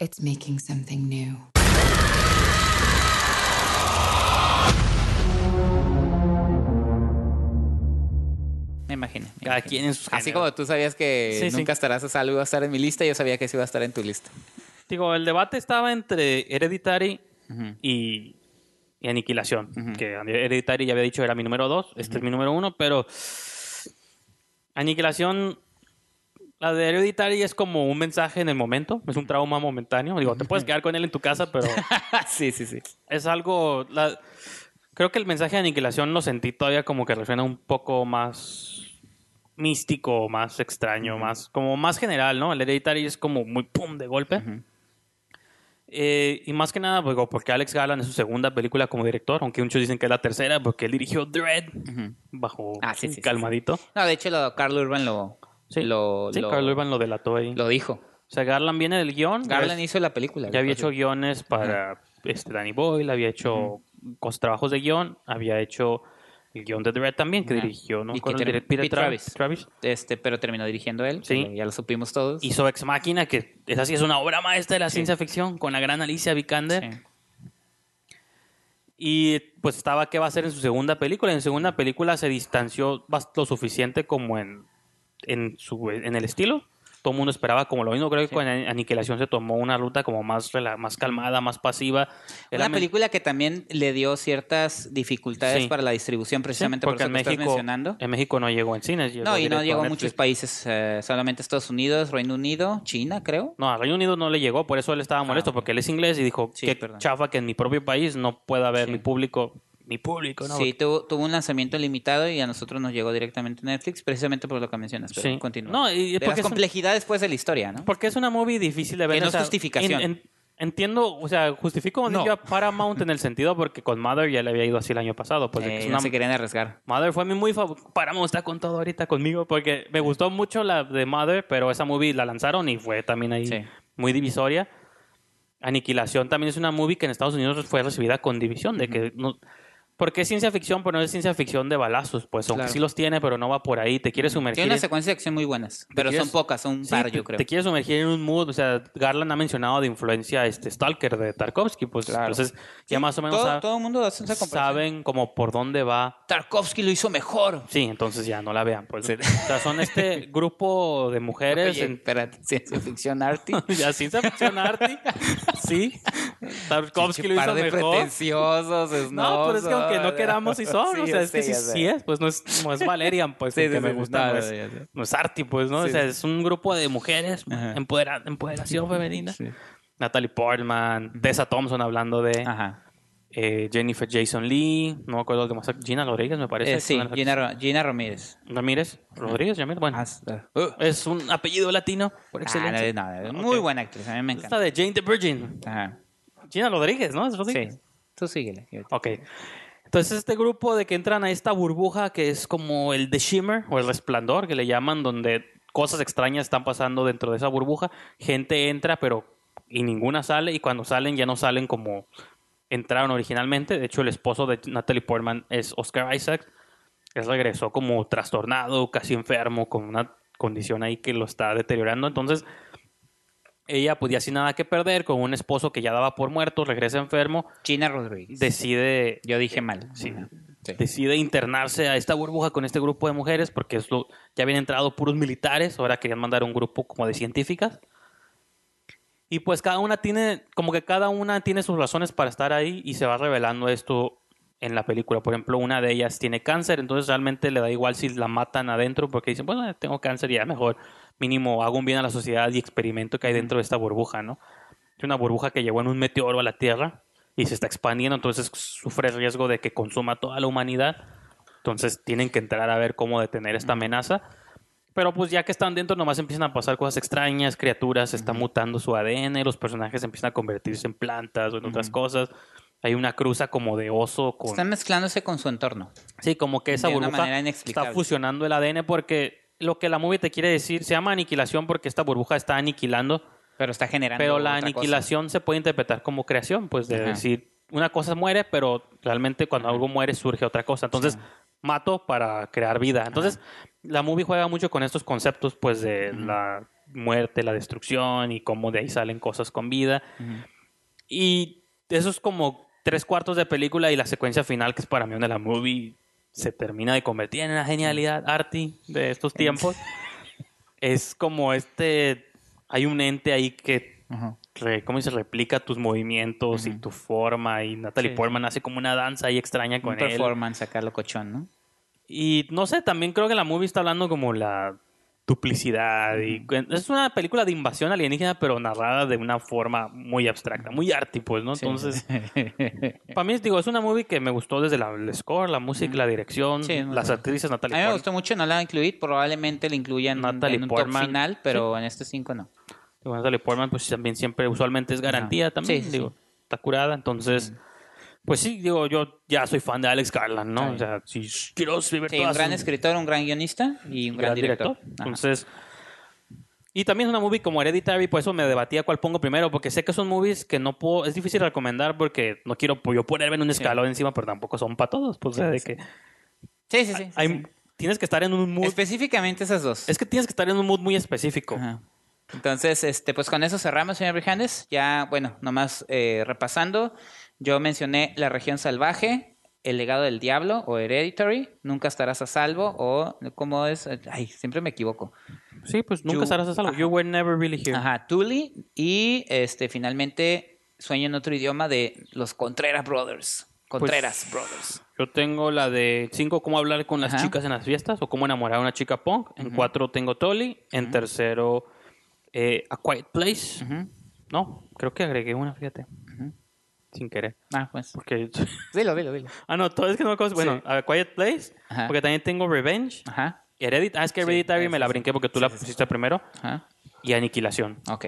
It's making something new. Me Cada quien en sus Así géneros. como tú sabías que Sí, sí. nunca estarás a salvo, iba a estar en mi lista, yo sabía que sí iba a estar en tu lista. Digo, el debate estaba entre Hereditary y, y Aniquilación. Que Hereditary ya había dicho era mi número dos, este es mi número uno, pero Aniquilación La de Hereditary es como un mensaje en el momento, es un trauma momentáneo. Digo, te puedes quedar con él en tu casa, pero [LAUGHS] sí, sí, sí. es algo... la- creo que el mensaje de aniquilación lo sentí todavía como que resuena un poco más místico, más extraño, más como más general, ¿no? El Hereditary es como muy pum de golpe. Eh, y más que nada, pues, porque Alex Garland es su segunda película como director, aunque muchos dicen que es la tercera, porque él dirigió Dread bajo Ah, sí, sí, sí, calmadito. No, de hecho, lo, Carl Urban lo. Sí, lo- Carl Urban lo delató ahí. lo dijo. O sea, Garland viene del guion. Garland hizo la película. ya había hecho guiones para este, Danny Boyle, había hecho trabajos de guion, había hecho el guion de Dread también, que Ajá. dirigió, ¿no? Y que Peter Pete Travis. Travis. Este, pero terminó dirigiendo él. Sí. que Ya lo supimos todos. Hizo Ex Máquina, que esa sí es una obra maestra de la Sí. ciencia ficción, con la gran Alicia Vikander. Sí. Y pues estaba qué va a hacer en su segunda película. En su segunda película se distanció lo suficiente como en, en, su, en el estilo. Todo el mundo esperaba como lo mismo. Creo que con An- Aniquilación se tomó una ruta como más, más calmada, más pasiva. Era Una película que también le dio ciertas dificultades Sí. para la distribución, precisamente porque por en eso estás México, mencionando. en México no llegó en cines. No, y no llegó a muchos países, eh, solamente Estados Unidos, Reino Unido, China, creo. No, a Reino Unido no le llegó, por eso él estaba molesto, porque él es inglés y dijo Ah, Sí, perdón. chafa que en mi propio país no pueda ver Sí. mi público, mi público, ¿no? Sí, tuvo, tuvo un lanzamiento limitado y a nosotros nos llegó directamente a Netflix, precisamente por lo que mencionas. Pero Sí. continúa. No, y de porque las un- complejidades pues de la historia, ¿no? Porque es una movie difícil de ver. Que no o es sea, justificación. en- en- entiendo, o sea, justifico cuando No. Paramount en el sentido porque con Mother ya le había ido así el año pasado. Pues Eh, es no se querían arriesgar. Mother fue a mí muy favorita. Paramount está con todo ahorita conmigo porque me gustó mucho la de Mother, pero esa movie la lanzaron y fue también ahí Sí. muy divisoria. Aniquilación también es una movie que en Estados Unidos fue recibida con división, de que no, porque es ciencia ficción, pero no es ciencia ficción de balazos, pues aunque Claro. sí los tiene, pero no va por ahí, te quiere sumergir. Tiene unas en- secuencias de acción muy buenas, pero quieres- son pocas, son un Sí, par, yo creo. te quiere sumergir en un mood, o sea, Garland ha mencionado de influencia este Stalker de Tarkovsky, pues entonces ya más o menos todo, el mundo hace esa saben como por dónde va. Tarkovsky lo hizo mejor. Sí, entonces ya no la vean, pues. O sea, son este [LAUGHS] grupo de mujeres Oye, en espérate, ciencia ficción arty. [LAUGHS] ya ciencia ficción arty. [LAUGHS] Sí. Tarkovsky lo hizo par de mejor. pretenciosos, No, pero es que aunque no queramos [LAUGHS] sí son, Sí, o sea, es que sí, sí es, pues no es, no es Valerian, pues, Sí, el que me gusta, no, es, no es Arty, pues, ¿no? O sea, es un grupo de mujeres, empodera- empoderación femenina. Natalie Portman, Tessa Thompson hablando de Ajá. eh, Jennifer Jason Lee, no me acuerdo los demás, Gina Rodríguez me parece. Eh, sí, Gina, Gina Ramírez. Ramírez, Rodríguez, Ramírez, bueno, es un apellido latino por Ah, excelencia. no, no, no, muy Ok. buena actriz, a mí me Esta encanta. de Jane the Virgin. Ajá. Gina Rodríguez, ¿no? ¿Es Rodríguez? Sí, tú síguele. Ok. Entonces este grupo de que entran a esta burbuja que es como el The Shimmer o el resplandor que le llaman, donde cosas extrañas están pasando dentro de esa burbuja, gente entra pero y ninguna sale y cuando salen ya no salen como entraron originalmente. De hecho el esposo de Natalie Portman es Oscar Isaac. Él regresó como trastornado, casi enfermo, con una condición ahí que lo está deteriorando. Entonces ella pues ya sin nada que perder, con un esposo que ya daba por muerto, regresa enfermo, Gina Rodríguez. decide Yo dije mal. Sí. Sí. decide internarse a esta burbuja con este grupo de mujeres porque es lo, ya habían entrado puros militares, ahora querían mandar un grupo como de científicas. Y pues cada una tiene, como que cada una tiene sus razones para estar ahí y se va revelando esto en la película. Por ejemplo, una de ellas tiene cáncer, entonces realmente le da igual si la matan adentro porque dicen, bueno, tengo cáncer y ya mejor mínimo hago un bien a la sociedad y experimento que hay dentro de esta burbuja, ¿no? Es una burbuja que llegó en un meteoro a la Tierra y se está expandiendo, entonces sufre el riesgo de que consuma toda la humanidad. Entonces tienen que entrar a ver cómo detener esta amenaza. Pero pues ya que están dentro nomás empiezan a pasar cosas extrañas, criaturas, está mutando su ADN, los personajes empiezan a convertirse en plantas o en otras cosas. Hay una cruza como de oso con... Están mezclándose con su entorno. Sí, como que esa De burbuja está fusionando el ADN porque lo que la movie te quiere decir se llama aniquilación porque esta burbuja está aniquilando, Pero está generando. pero la otra cosa. aniquilación se puede interpretar como creación, pues de Ajá. decir una cosa muere, pero realmente cuando algo muere surge otra cosa. Entonces mato para crear vida. Entonces la movie juega mucho con estos conceptos, pues de la muerte, la destrucción y cómo de ahí salen cosas con vida. Y eso es como tres cuartos de película y la secuencia final, que es para mí donde la movie se termina de convertir en una genialidad arty de estos tiempos. es como este, hay un ente ahí que, re- ¿cómo se replica tus movimientos y tu forma y Natalie Sí. Portman hace como una danza ahí extraña Un con él. performance acá locochón, ¿no? Y no sé, también creo que la movie está hablando como la duplicidad. Y, es una película de invasión alienígena, pero narrada de una forma muy abstracta, muy arty, pues, ¿no? Sí. Entonces, [LAUGHS] para mí, digo, es una movie que me gustó desde la, el score, la música, la dirección, Sí, las actrices, A Natalie mí me Portman. gustó mucho, no la incluí, probablemente la incluyan Natalie en un Portman. top final, pero en este 5 no. Digo, Natalie Portman, pues también siempre, usualmente es garantía también, Sí, sí, digo, está curada, entonces... Pues sí, digo, yo ya soy fan de Alex Garland, ¿no? O sea, sí, quiero Sí, un gran escritor, un gran guionista y un gran, gran director. Entonces, y también es una movie como Hereditary, por eso me debatía cuál pongo primero, porque sé que son movies que no puedo, es difícil recomendar porque no quiero yo ponerme en un escalón encima, pero tampoco son para todos. Pues, o sea, de que Sí, sí, sí. sí, hay- sí. tienes que estar en un mood. Específicamente esas dos. Es que tienes que estar en un mood muy específico. Entonces, este, pues con eso cerramos, señor Brijandes. Ya, bueno, nomás eh, repasando, yo mencioné La región salvaje, El legado del diablo o Hereditary, Nunca estarás a salvo o ¿cómo es? Ay, siempre me equivoco. Sí, pues nunca You- estarás a salvo. You were never really here. Ajá, Tully y este finalmente Sueño en otro idioma de los Contreras Brothers. Contreras Brothers. Yo tengo la de 5, cómo hablar con las Ajá. chicas en las fiestas o cómo enamorar a una chica punk. En Ujú. 4 tengo Tolly. En tercero, eh, A Quiet Place. No, creo que agregué una, fíjate. Sin querer. Ah, pues. Porque... Dilo, dilo, dilo. ah, no, todo es que no me acuerdo. Bueno, Sí. A Quiet Place. Ajá. Porque también tengo Revenge. Ajá. Heredit ah, es que Sí, Hereditary me sí, la sí. brinqué porque tú la pusiste primero. Ajá. Y Aniquilación. Ok.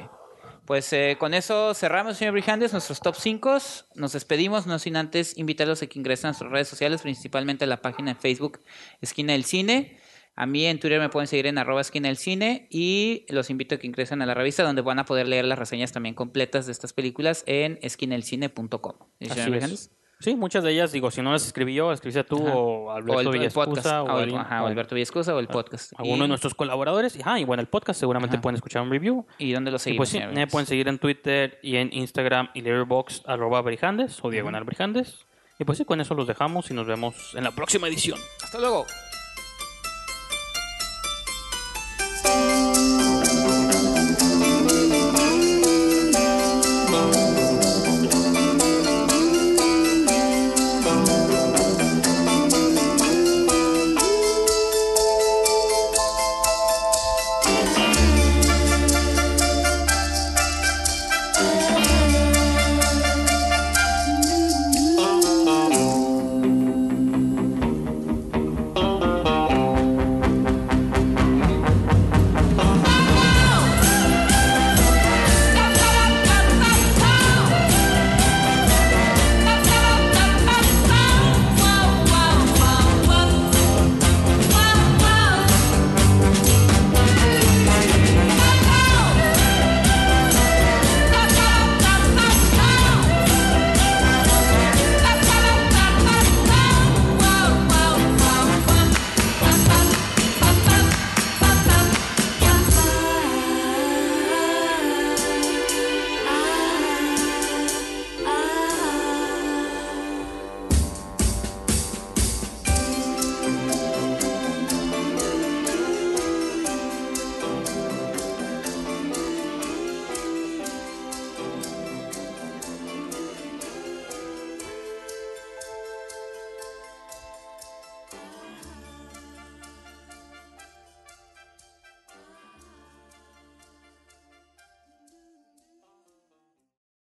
Pues eh, con eso cerramos, señor Brijandes, nuestros top 5. Nos despedimos, no sin antes invitarlos a que ingresen a nuestras redes sociales, principalmente a la página de Facebook Esquina del Cine. A mí en Twitter me pueden seguir en arroba esquina del cine y los invito a que ingresen a la revista donde van a poder leer las reseñas también completas de estas películas en esquinaelcine.com. ¿Sí, muchas de ellas, digo, si no las escribí yo, escribiste tú Ajá. o Alberto o el, el Villescusa podcast. o, el- ajá, o Alberto Villescusa o el podcast. alguno Y- de nuestros colaboradores. Y, ah, y bueno, el podcast seguramente pueden escuchar un review. ¿Y dónde lo Y seguimos? pues sí, me pueden seguir en Twitter y en Instagram y Letterboxd arroba Brijandes o diagonal Brijandes. Y pues sí, con eso los dejamos y nos vemos en la próxima edición. Hasta luego.